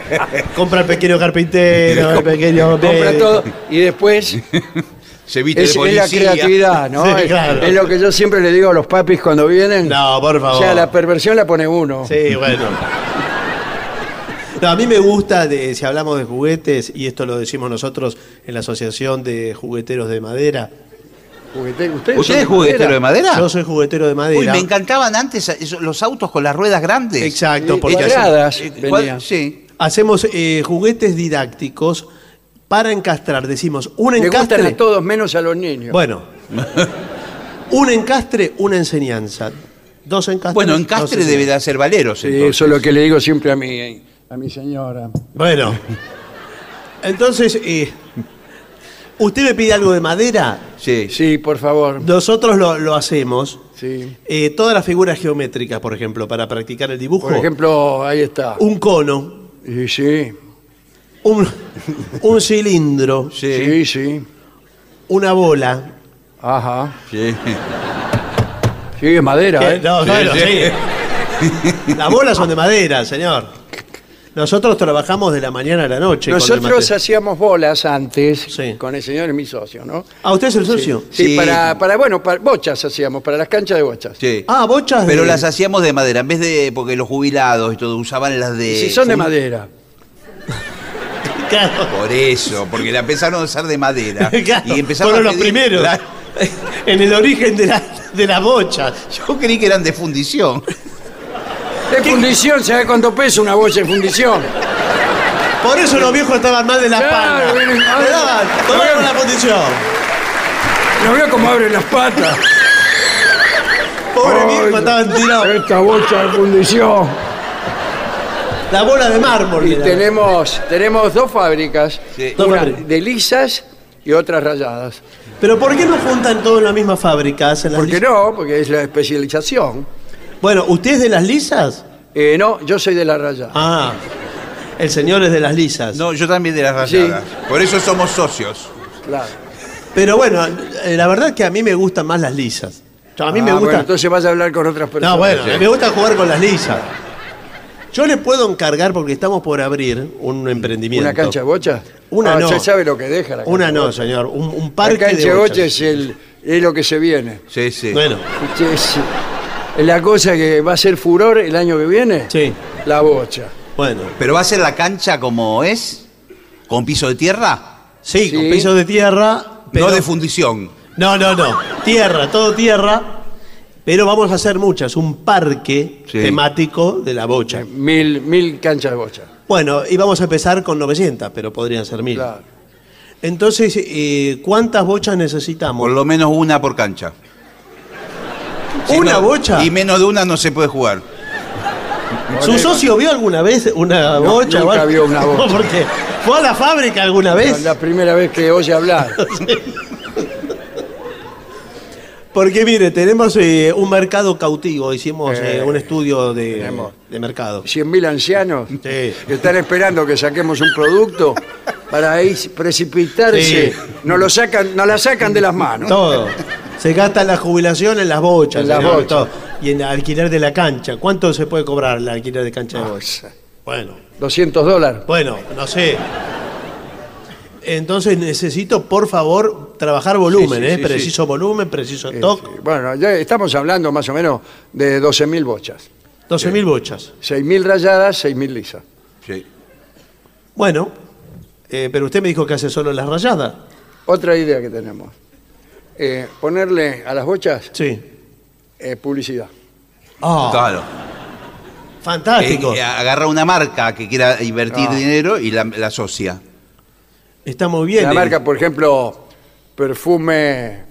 S2: compra el pequeño carpintero, el pequeño.
S1: Compra todo y después
S3: Se viste
S1: es,
S3: de
S1: es la creatividad, ¿no?
S2: Sí,
S1: es,
S2: claro.
S1: es lo que yo siempre le digo a los papis cuando vienen.
S2: No, por favor.
S1: O sea, la perversión la pone uno.
S2: Sí, bueno. No, a mí me gusta, de, si hablamos de juguetes, y esto lo decimos nosotros en la Asociación de Jugueteros de Madera.
S1: Juguete- ¿Ustedes
S3: ¿Usted es juguetero de madera?
S2: Yo soy juguetero de madera.
S3: Uy, me encantaban antes los autos con las ruedas grandes.
S2: Exacto, porque
S1: cuadradas
S3: Eh,
S1: venían.
S3: ¿cuál- Sí.
S2: hacemos eh, juguetes didácticos para encastrar. Decimos, un
S1: Le gustan
S2: encastre.
S1: a todos menos a los niños.
S2: Bueno, un encastre, una enseñanza. Dos encastres.
S3: Bueno, encastre debe de ser valeros.
S1: Sí,
S3: entonces.
S1: eso es lo que le digo siempre a mi, a mi señora.
S2: Bueno, entonces, eh, usted me pide algo de madera,
S3: Sí.
S1: Sí, por favor.
S2: nosotros lo, lo hacemos.
S1: Sí.
S2: Eh, todas las figuras geométricas, por ejemplo, para practicar el dibujo.
S1: Por ejemplo, ahí está.
S2: un cono,
S1: Y sí,
S2: un, un cilindro,
S1: sí, sí.
S2: una bola.
S1: Ajá.
S3: Sí.
S1: Sí, es madera,
S2: ¿Qué?
S1: ¿eh?
S2: No, bueno, sí. Las bolas son de madera, señor. Nosotros trabajamos de la mañana a la noche.
S1: Nosotros hacíamos bolas antes
S2: Sí.
S1: con el señor mi socio, ¿no?
S2: Ah, ¿usted es el socio?
S1: Sí,
S3: Sí.
S1: para, para, bueno, para bochas hacíamos, para las canchas de bochas.
S3: Sí.
S2: Ah, bochas
S3: Pero
S2: de-
S3: las hacíamos de madera, en vez de. Porque los jubilados y todo usaban las de.
S1: si son de madera.
S2: Claro.
S3: Por eso, porque la empezaron a usar de madera.
S2: Claro,
S3: y empezaron
S2: fueron
S3: a
S2: los primeros. En el origen de, la, de las bochas.
S3: Yo creí que eran de fundición.
S1: De fundición, ¿sabe cuánto pesa una bocha de fundición?
S2: Por eso los viejos estaban mal de la
S1: Claro,
S2: espalda.
S1: vienen-
S2: Le daban, la posición.
S1: ¿No veo cómo abren las patas?
S2: Pobre viejo, estaban tirados.
S1: Esta bocha de fundición.
S2: La bola de mármol.
S1: Y tenemos, tenemos dos fábricas,
S3: Sí.
S2: Dos
S1: una
S2: fábricas.
S1: de lisas y otras rayadas.
S2: Pero ¿por qué no juntan todo en la misma fábrica? Hacen las
S1: ¿Por qué no? Porque es la especialización.
S2: Bueno, ¿usted es de las lisas?
S1: Eh, no, yo soy de la rayada.
S2: Ah, el señor es de las lisas.
S3: No, yo también de las rayadas. Por eso somos socios.
S1: Claro.
S2: Pero bueno, eh, la verdad es que a mí me gustan más las lisas. A mí me
S1: Ah,
S2: gusta.
S1: bueno, entonces vas a hablar con otras personas.
S2: No, bueno, me gusta jugar con las lisas. Yo le puedo encargar, porque estamos por abrir un emprendimiento.
S1: ¿Una cancha de bocha?
S2: Una
S1: Ah,
S2: no.
S1: ¿Ya sabe lo que deja la
S2: Una
S1: cancha de
S2: no,
S1: bocha?
S2: señor. Un, un
S1: La
S2: parque
S1: cancha
S2: de
S1: bocha
S2: bochas.
S1: es, el, es lo que se viene.
S3: Sí, sí.
S2: Bueno,
S1: es la cosa que va a ser furor el año que viene.
S2: sí.
S1: La bocha.
S2: Bueno.
S3: ¿Pero va a ser la cancha como es? ¿Con piso de tierra?
S2: Sí, con
S1: Sí.
S2: piso de tierra. Pero...
S3: No de fundición.
S2: No, no, no. Tierra, todo tierra. Pero vamos a hacer muchas. Un parque
S3: Sí.
S2: temático de la bocha.
S1: Mil, mil canchas de bocha.
S2: Bueno, y vamos a empezar con 900, pero podrían ser 1000.
S1: Claro.
S2: Entonces, eh, ¿cuántas bochas necesitamos?
S3: Por lo menos una por cancha.
S2: ¿Una
S3: no-
S2: bocha?
S3: Y menos de una no se puede jugar.
S2: ¿Su socio vio alguna vez una
S1: No,
S2: bocha?
S1: nunca vio una bocha.
S2: Porque fue a la fábrica alguna vez.
S1: La primera vez que oye hablar.
S2: Porque mire, tenemos eh, un mercado cautivo, hicimos eh,
S1: Eh,
S2: un estudio de, de mercado.
S1: 100.000 ancianos
S2: Sí.
S1: que están esperando que saquemos un producto para ahí precipitarse.
S2: Sí.
S1: Nos, lo sacan, nos la sacan de las manos.
S2: Todo. Se gasta la jubilación en las bochas.
S1: En las
S2: señor,
S1: bochas.
S2: todo. Y en alquiler de la cancha. ¿Cuánto se puede cobrar el alquiler de cancha de bocha? Bueno,
S1: 200 dólares.
S2: bueno, no sé. Entonces necesito, por favor, trabajar volumen,
S3: Sí, sí,
S2: ¿eh?
S3: sí,
S2: preciso volumen, preciso toque.
S1: Bueno, ya estamos hablando más o menos de 12.000 bochas.
S2: 12.000 bochas.
S1: 6.000 rayadas, 6.000 lisas.
S3: Sí.
S2: Bueno, eh, pero usted me dijo que hace solo las rayadas.
S1: Otra idea que tenemos. Eh, ponerle a las bochas
S2: Sí.
S1: eh, publicidad.
S2: Ah,
S3: Claro.
S2: fantástico.
S3: Eh, eh, agarra una marca que quiera invertir
S1: Ah.
S3: dinero y la, la asocia.
S2: Está muy bien.
S1: La
S2: eh.
S1: marca, por ejemplo, perfume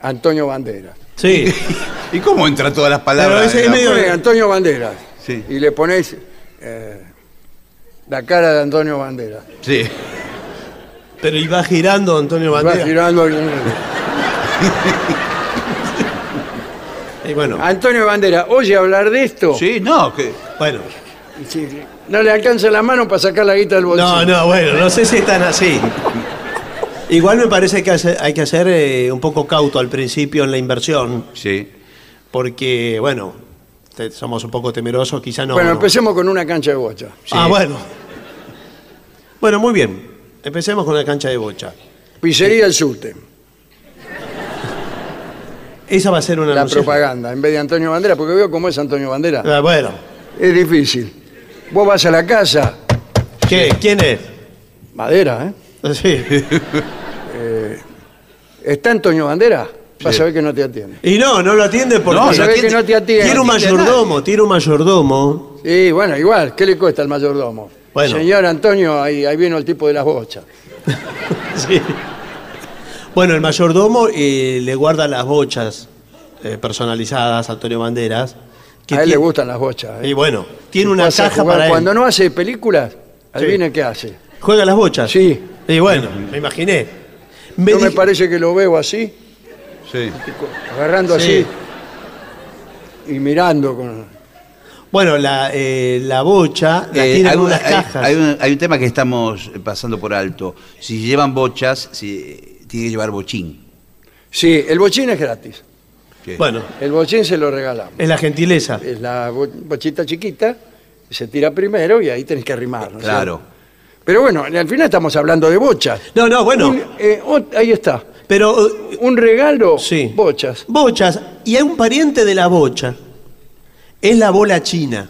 S1: Antonio Banderas.
S2: Sí.
S3: ¿Y cómo entran todas las
S2: Pero
S3: palabras?
S2: ese
S3: de
S2: es
S3: la-
S2: medio-
S1: Pone Antonio Banderas.
S3: Sí.
S1: Y le ponéis eh, la cara de Antonio Banderas.
S3: Sí.
S2: Pero iba girando Antonio
S1: Va
S2: Banderas.
S1: girando.
S2: Y bueno,
S1: Antonio Banderas, oye hablar de esto.
S3: Sí, no, que.
S2: bueno.
S1: Sí, No le alcanza la mano para sacar la guita del bolsillo.
S2: No, no, bueno, no sé si están así. Igual me parece que hace- hay que hacer eh, un poco cauto al principio en la inversión,
S3: Sí.
S2: porque, bueno, te- somos un poco temerosos, quizá no.
S1: bueno,
S2: no.
S1: empecemos con una cancha de bocha.
S2: Ah, bueno. Bueno, muy bien. Empecemos con la cancha de bocha.
S1: Pizzería El Sute.
S2: Esa va a ser una
S1: La propaganda, en vez de Antonio Banderas, porque veo cómo es Antonio Banderas.
S2: Ah, bueno.
S1: Es difícil. Vos vas a la casa,
S2: ¿Qué? ¿Quién es?
S1: madera, ¿eh?
S2: Sí.
S1: ¿Está Antonio Banderas? Vas a ver que no te atiende.
S2: Y no, no lo atiende porque
S3: No,
S1: Vas a ver que no te atiende.
S2: tiene un mayordomo, tiene un mayordomo.
S1: Sí, bueno, igual, ¿qué le cuesta al mayordomo?
S2: Bueno.
S1: Señor Antonio, ahí, ahí vino el tipo de las bochas.
S2: Sí. Bueno, el mayordomo eh, le guarda las bochas eh, personalizadas a Antonio Banderas. que
S1: a él le gustan las bochas. ¿eh?
S2: Y bueno, tiene una
S1: pasa a
S2: caja
S1: jugar.
S2: para él.
S1: Cuando no hace películas, adivine qué hace.
S2: ¿Juega las bochas?
S1: Sí.
S2: Y bueno, me imaginé. Me
S1: No me parece que lo veo así,
S3: Sí.
S1: agarrando
S2: Sí.
S1: así y mirando con...
S2: Bueno, la, eh, la bocha la
S3: Eh,
S2: tiene
S3: hay,
S2: en
S3: un,
S2: unas
S3: hay-
S2: cajas.
S3: hay un- hay un tema que estamos pasando por alto. Si llevan bochas, si, tiene que llevar bochín.
S1: Sí, el bochín es gratis.
S3: Sí.
S2: Bueno,
S1: El bochín se lo regalamos.
S2: es la gentileza.
S1: Es la bo- bochita chiquita, se tira primero y ahí tenés que arrimar. ¿no es
S3: Claro.
S1: cierto? Pero bueno, al final estamos hablando de bochas.
S2: No, no, bueno,
S1: Un, eh, ot- ahí está.
S2: Pero eh,
S1: Un regalo,
S2: Sí.
S1: bochas.
S2: bochas. Y hay un pariente de la bocha. Es la bola china.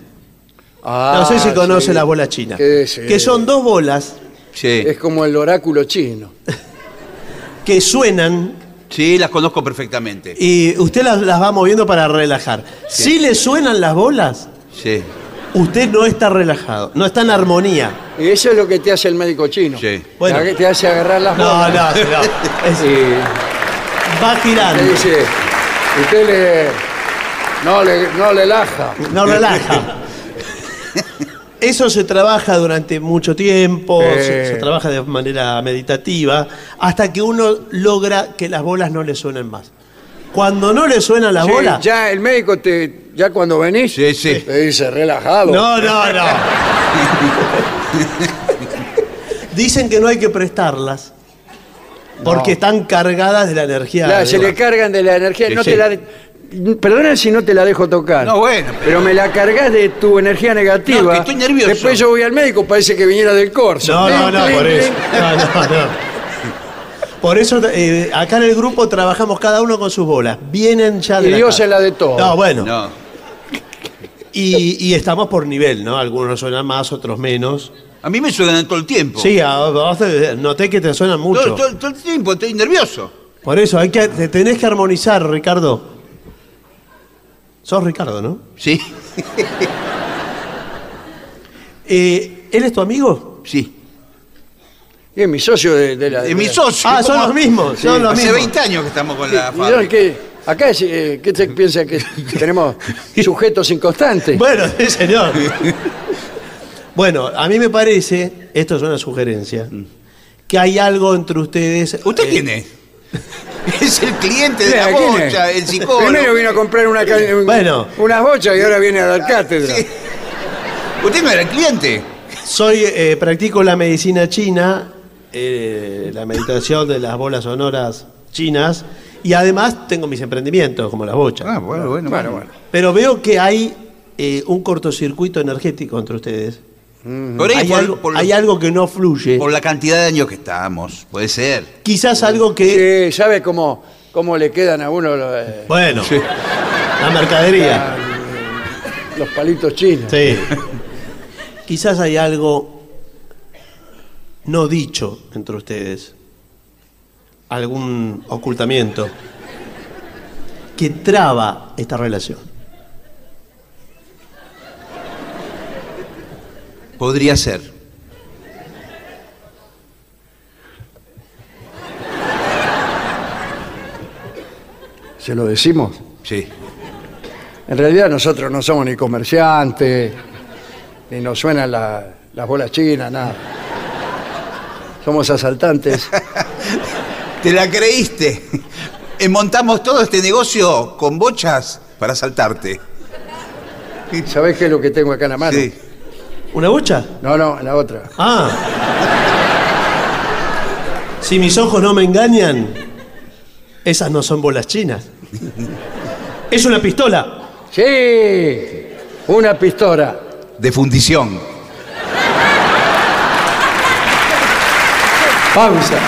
S2: no sé si
S1: Ah,
S2: conoce
S1: sí.
S2: la bola china.
S1: Que sí.
S2: Que son dos bolas
S3: Sí.
S1: Es como el oráculo chino.
S2: que suenan
S3: Sí, las conozco perfectamente.
S2: y usted las, las va moviendo para relajar. Si le suenan las bolas,
S3: Sí.
S2: Usted no está relajado, no está en armonía.
S1: Y eso es lo que te hace el médico chino.
S3: Sí.
S2: Bueno.
S1: Te- Te hace agarrar las
S2: No,
S1: bolas.
S2: no, no. Es-
S1: Y
S2: va girando,
S1: te dice, usted le... No le, no le laja.
S2: no relaja. Eso se trabaja durante mucho tiempo,
S1: Eh.
S2: se, se trabaja de manera meditativa, hasta que uno logra que las bolas no le suenen más. Cuando no le suenan las
S1: Sí,
S2: bolas,
S1: Ya el médico te... Ya cuando venís,
S3: Sí, sí.
S1: te dice relajado.
S2: No, no, no. Dicen que no hay que prestarlas. Porque están cargadas de la energía.
S1: Claro, se le cargan de la energía.
S3: Sí,
S1: no
S3: sí.
S1: te la... Perdona si no te la dejo tocar.
S3: No, bueno,
S1: Pero me la cargas de tu energía negativa.
S3: No, que estoy nervioso.
S1: Después yo voy al médico, parece que viniera del corso.
S2: No, no, no, por eso. No, no, no. Por eso eh, acá en el grupo trabajamos cada uno con sus bolas. Vienen ya de
S1: Y
S2: la
S1: Dios
S2: casa.
S1: es la de todos.
S2: No, bueno.
S3: no.
S2: Y, y estamos por nivel, ¿no? Algunos suenan más, otros menos.
S3: A mí me suenan todo el tiempo.
S2: Sí, a vos te- noté que te suenan mucho.
S3: Todo, todo- todo el tiempo, estoy nervioso.
S2: Por eso, hay que, te tenés que armonizar, Ricardo. Sos Ricardo, ¿no?
S3: Sí,
S2: Eh, ¿Él es tu amigo?
S3: sí.
S1: Y es mi socio de, de la.
S3: Es
S1: de
S3: mi socio.
S2: Ah, son los mismos, son los
S3: Hace
S2: mismos.
S3: 20 años que estamos con la
S1: ¿Y yo
S3: fábrica.
S1: qué? Acá, es, eh, ¿qué te piensa que tenemos sujetos inconstantes?
S2: Bueno, sí, señor. bueno, a mí me parece, esto es una sugerencia, que hay algo entre ustedes.
S3: ¿Usted
S2: eh,
S3: quién es? Es el cliente de
S1: ¿Quién
S3: la bocha, el psicólogo.
S1: Primero vino a comprar una, un-
S2: Bueno.
S1: unas bochas y ahora viene a dar cátedra.
S3: Sí. ¿Usted no era el cliente?
S2: Soy, eh, practico la medicina china, eh, la meditación de las bolas sonoras chinas, y además tengo mis emprendimientos, como las bochas.
S3: Ah, bueno, bueno,
S1: Bueno,
S3: bueno.
S1: bueno.
S2: Pero veo que hay eh, un cortocircuito energético entre ustedes.
S3: Por ahí,
S2: Hay,
S3: por,
S2: algo,
S3: por-
S2: hay algo que no fluye.
S3: por la cantidad de años que estamos. Puede ser.
S2: Quizás algo que...
S1: Sí, ¿sabe cómo, cómo le quedan a uno los, eh,
S2: Bueno, la mercadería.
S1: los palitos chinos?
S2: Sí. Quizás hay algo no dicho entre ustedes. Algún ocultamiento que traba esta relación.
S3: Podría ser.
S1: ¿Se lo decimos?
S3: Sí.
S1: En realidad nosotros no somos ni comerciantes, ni nos suenan la- las bolas chinas, nada. Somos asaltantes.
S3: Te la creíste. Eh, Montamos todo este negocio con bochas para saltarte.
S1: ¿Sabés qué es lo que tengo acá en la mano?
S3: Sí.
S2: ¿Una bocha?
S1: No, no, la otra.
S2: Ah. Si mis ojos no me engañan, esas no son bolas chinas. Es una pistola.
S1: Sí, una pistola.
S3: De fundición.
S1: Pausa.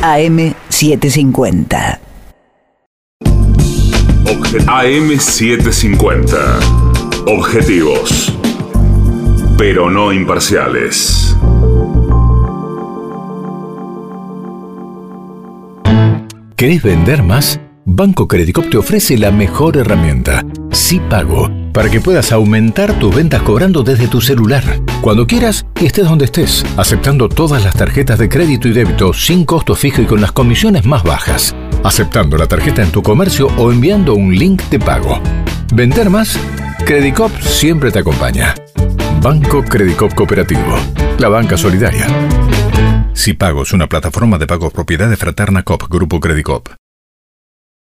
S8: AM750.
S5: AM750. Objetivos. Pero no imparciales.
S9: ¿Querés vender más? Banco Credicop te ofrece la mejor herramienta, Sí Pago, para que puedas aumentar tus ventas cobrando desde tu celular, cuando quieras y estés donde estés, aceptando todas las tarjetas de crédito y débito sin costo fijo y con las comisiones más bajas, aceptando la tarjeta en tu comercio o enviando un link de pago. ¿Vender más? Credicop siempre te acompaña. Banco Credicop Cooperativo, la banca solidaria. Si Pago es una plataforma de pago propiedad de Fraterna Cop Grupo Credicop.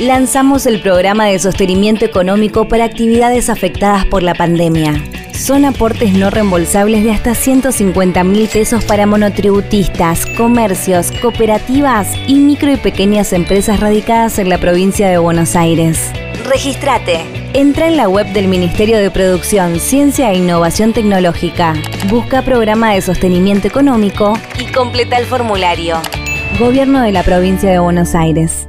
S10: Lanzamos el programa de sostenimiento económico para actividades afectadas por la pandemia. Son aportes no reembolsables de hasta 150 mil pesos para monotributistas, comercios, cooperativas y micro y pequeñas empresas radicadas en la provincia de Buenos Aires. Regístrate. Entra en la web del Ministerio de Producción, Ciencia e Innovación Tecnológica. Busca programa de sostenimiento económico y completa el formulario. Gobierno de la provincia de Buenos Aires.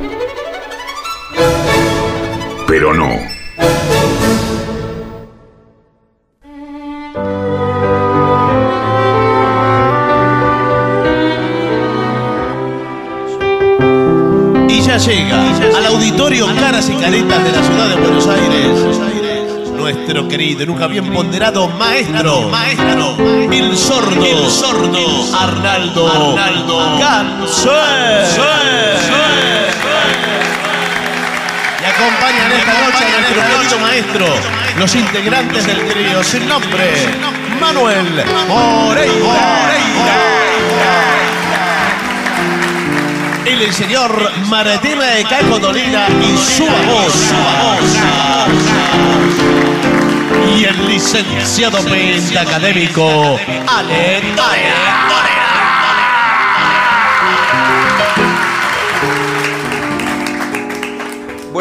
S5: pero no.
S2: Y ya llega al auditorio Caras y Caretas de la ciudad de Buenos Aires. Nuestro querido, y nunca bien ponderado maestro, el sordo, el sordo, Arnaldo, Arnaldo, acompañan esta noche a nuestro querido maestro, los integrantes del trío sin nombre, Manuel Moreira. El señor Martina de Caco Dolina y su voz. Y el licenciado pentacadémico Ale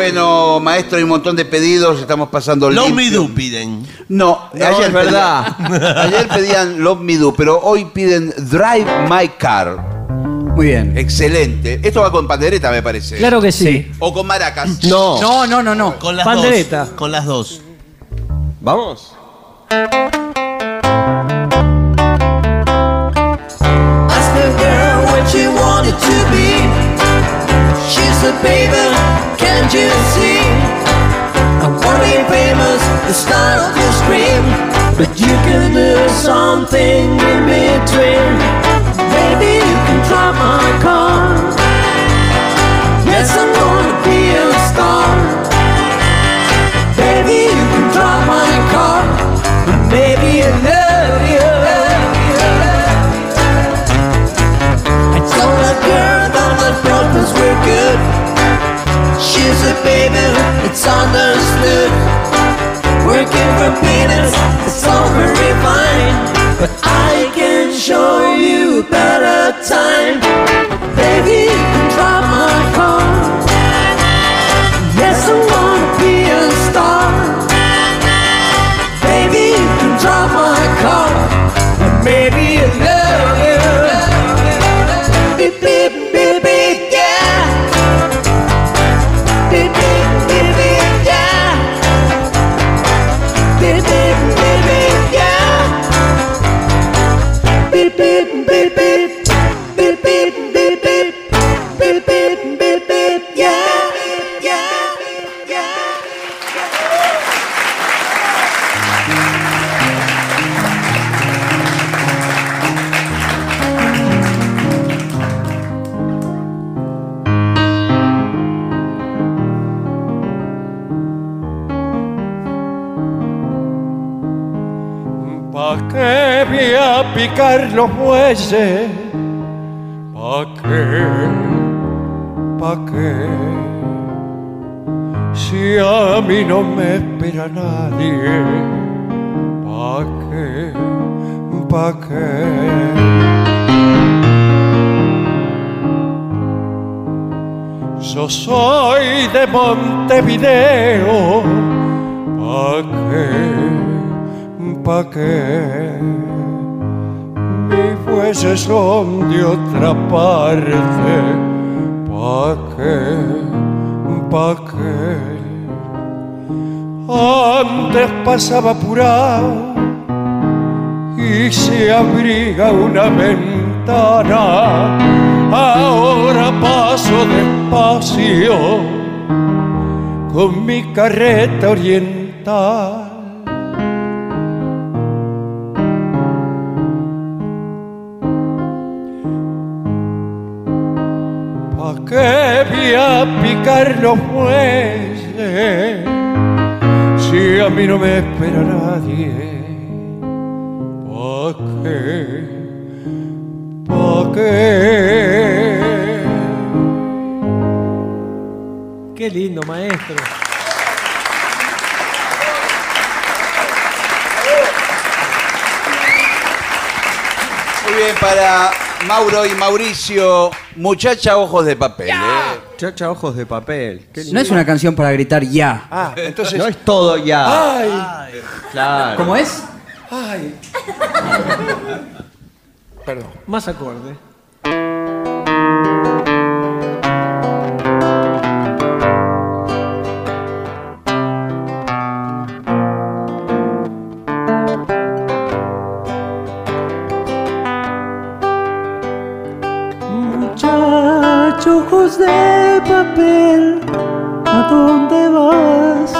S3: Bueno, maestro, hay un montón de pedidos, estamos pasando
S2: Love Me
S3: limpio.
S2: Do piden.
S3: No,
S2: No,
S3: ayer
S2: es verdad.
S3: pedían- ayer pedían Love Me Do, pero hoy piden Drive My Car.
S11: Muy bien.
S3: Excelente. Esto va con pandereta, me parece.
S11: Claro que sí.
S3: O con maracas.
S2: No.
S11: No, no, no, no.
S2: Con las
S11: Pandereta.
S2: dos. Con las dos.
S12: Vamos.
S13: Ask the girl what she wanted to be. She said, baby, you? I wanna be famous, the star of. But you can do something in between. Maybe you can drive my car. Yes, I'm She a baby, it's understood. Working for peanuts, it's all very fine. But I can show you a better time. Baby, you can drive my car. Yes, I wanna be a star. Baby, you can drive my car. Maybe I love
S14: los bueyes? ¿Pa' qué? ¿Pa' qué? Si a mí no me espera nadie, ¿pa' qué? ¿Pa' qué? Yo soy de Montevideo, ¿pa' qué? ¿pa' qué? Bueyes son de otra parte, ¿pa' qué? ¿pa' qué? Antes pasaba apurado y se abriga una ventana, ahora paso despacio con mi carreta oriental. ¿Pa' qué voy a picar los bueyes si a mí no me espera nadie? ¿Pa' qué? ¿Pa' qué?
S11: Qué lindo, maestro.
S3: Muy bien, para Mauro y Mauricio, muchacha ojos de papel. ¿eh?
S12: Chacha ojos de papel. Qué lindo.
S1: No es una canción para gritar ya.
S14: Ah, entonces.
S12: No es todo ya.
S14: ¡Ay!
S12: Claro.
S1: ¿Cómo es?
S14: ¡Ay! Perdón.
S11: Más acorde.
S13: ¿a dónde vas?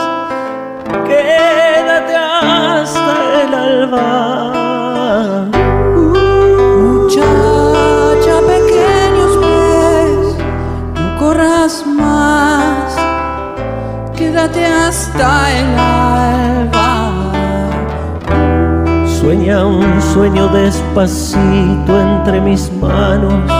S13: Quédate hasta el alba.
S15: Muchacha, pequeños pies, no corras más, quédate hasta el alba.
S13: Sueña un sueño despacito entre mis manos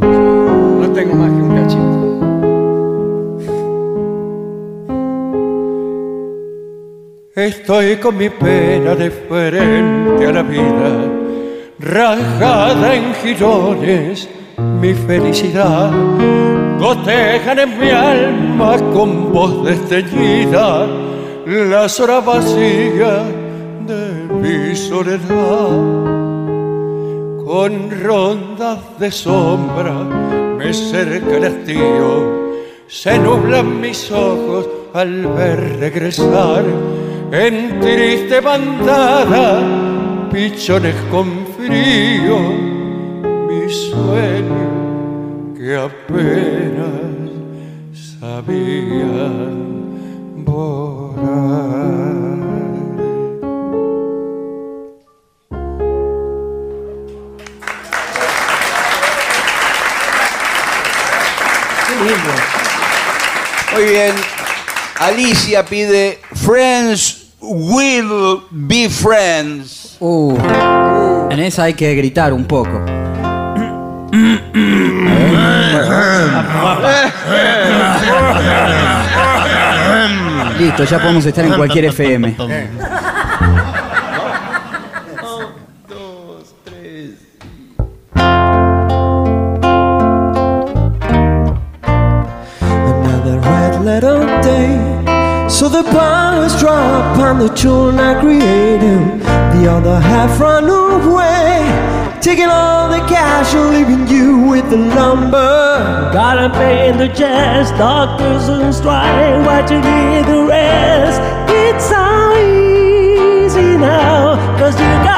S13: No
S1: tengo más que un cachito.
S13: Estoy con mi pena de frente a la vida, rajada en girones, mi felicidad. Gotejan en mi alma con voz desteñida las horas vacías de mi soledad. Con rondas de sombra me cerca el hastío, se nublan mis ojos al ver regresar en triste bandada pichones con frío, mi sueño que apenas sabían volar.
S3: Muy bien. Alicia pide Friends will be friends.
S16: Uh, en esa hay que gritar un poco. Listo, ya podemos estar en cualquier FM.
S13: Red letter day. So the bars drop on the children I created. The other half run away. Taking all the cash and leaving you with the lumber. Gotta pay in the chest, doctors on strike. What you need the rest. It's so easy now. Cause you got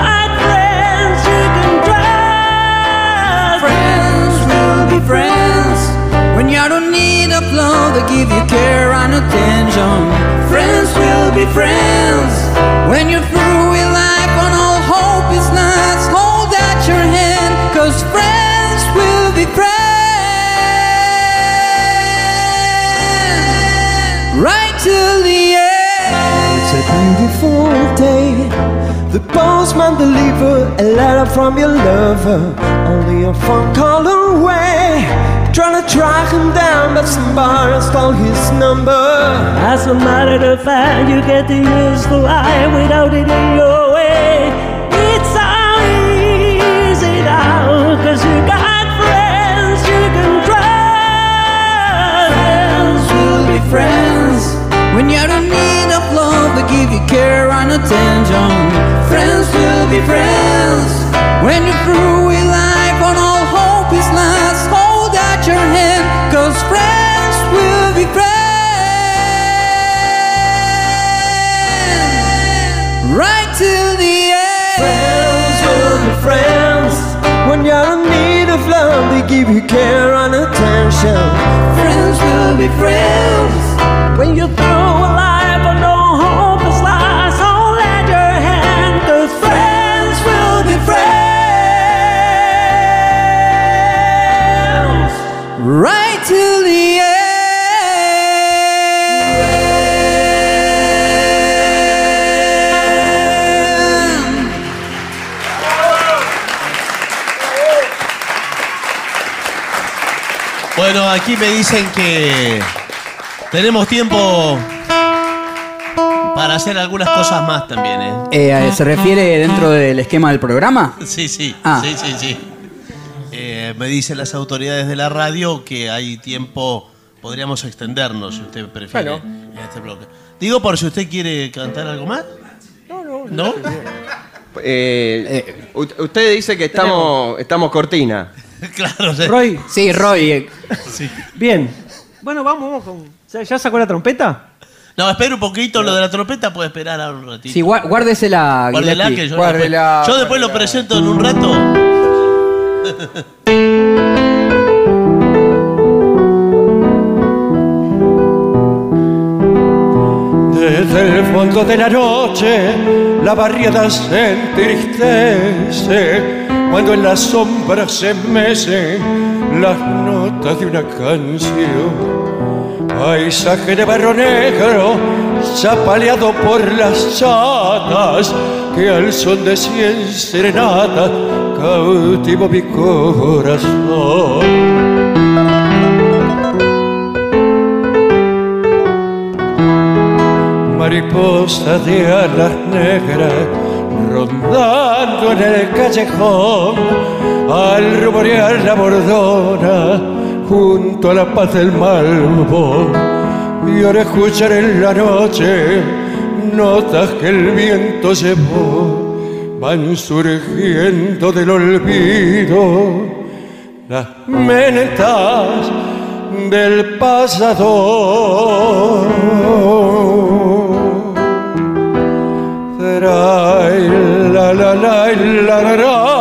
S15: a give you care and attention. Friends will be friends when you're through with life and all hope is lost. Hold out your hand, cause friends will be friends. Right till the end.
S13: It's a beautiful day. The postman delivered a letter from your lover. Only a phone call away. Trying to track him down, but somebody stole his number. As a matter of fact, you get to use the line without it in your way. It's so easy now, cause you got friends you can trust.
S15: Friends will be friends when you don't need a love to give you care and attention. Friends will be friends when you're through with life your hand, cause friends will be friends. Right till the end.
S13: Friends will be friends when you're in need of love. They give you care and attention.
S15: Friends will be friends
S13: when you're through a life
S15: till the end.
S2: Bueno, aquí me dicen que tenemos tiempo para hacer algunas cosas más también, ¿eh?
S16: Eh, ¿Se refiere dentro del esquema del programa?
S2: Sí, sí,
S16: Ah.
S2: sí, sí, sí. Eh, me dicen las autoridades de la radio que hay tiempo, podríamos extendernos si usted prefiere en este bloque. Digo por si usted quiere cantar algo más.
S1: No, no,
S2: ¿No?
S12: Eh, u- usted dice que estamos, estamos cortina.
S2: claro,
S11: Roy.
S16: Sí, Roy. eh,
S11: Bien. Bueno, vamos, vamos con. ¿Ya, sacó la trompeta?
S2: No, espera un poquito, lo de la trompeta puede esperar ahora un ratito.
S16: Sí, guá- guárdesela,
S2: Guárdela, que yo, después, yo después lo presento en un rato.
S14: Desde el fondo de la noche la barriada se entristece cuando en las sombras se mecen las notas de una canción. Paisaje de barro negro, zapaleado por las chatas, que al son de cien serenatas cautivo mi corazón. Mariposa de alas negras rondando en el callejón al rumorear la bordona junto a la paz del malvo y ahora escuchar en la noche notas que el viento llevó van surgiendo del olvido las menetas del pasado. La la la la la la.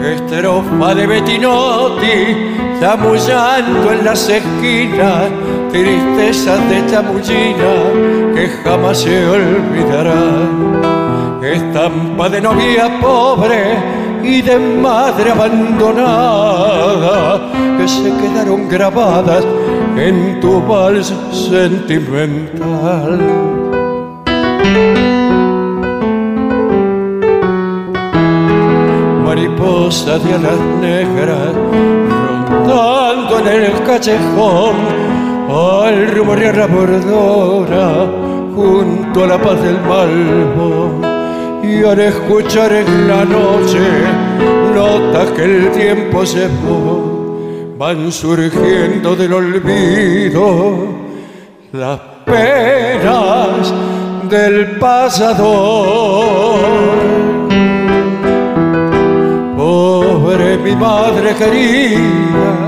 S14: Estrofa de Bettinotti, chamullando en las esquinas, tristezas de chamullina que jamás se olvidarán. Estampa de novia pobre y de madre abandonada que se quedaron grabadas en tu vals sentimental. mariposa de alas negras rondando en el callejón al rumorear la bordona junto a la paz del malvo y al escuchar en la noche notas que el tiempo llevó van surgiendo del olvido las penas del pasado pobre mi madre querida,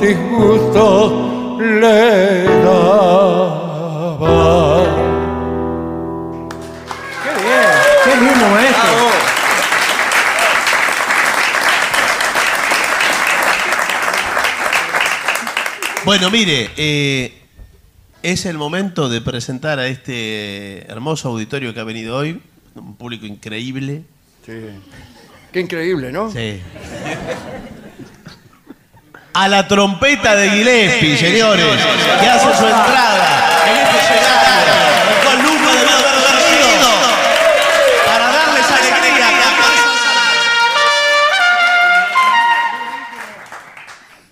S14: disgustos le daba.
S11: ¡Qué bien! ¡Qué lindo, maestro!
S2: Bueno, mire, eh, es el momento de presentar a este hermoso auditorio que ha venido hoy, un público increíble.
S1: Sí. Qué increíble, ¿no?
S2: Sí. A la trompeta de Gillespie, señores, que hace su entrada en este escenario con lujo de bienvenido para darles alegría.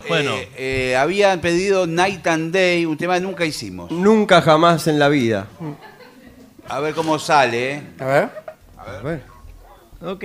S2: Bueno.
S3: Eh, eh, habían pedido Night and Day, un tema que nunca hicimos.
S12: Nunca jamás en la vida.
S3: A ver cómo sale. ¿eh?
S1: A ver.
S12: A ver.
S11: Ok.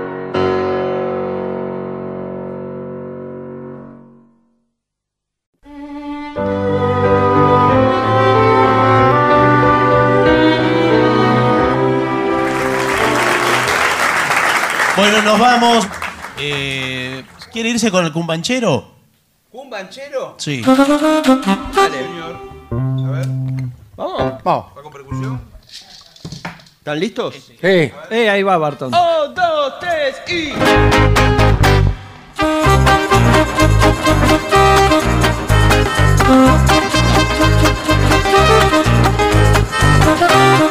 S2: Bueno, nos vamos. Eh, ¿Quiere irse con el cumbanchero?
S13: ¿Cumbanchero?
S2: Sí.
S13: Dale, señor. A ver. Vamos.
S12: Vamos.
S13: ¿Va con percusión? ¿Están listos?
S12: Sí.
S11: Eh, ahí va Barton.
S13: Un, dos, tres y.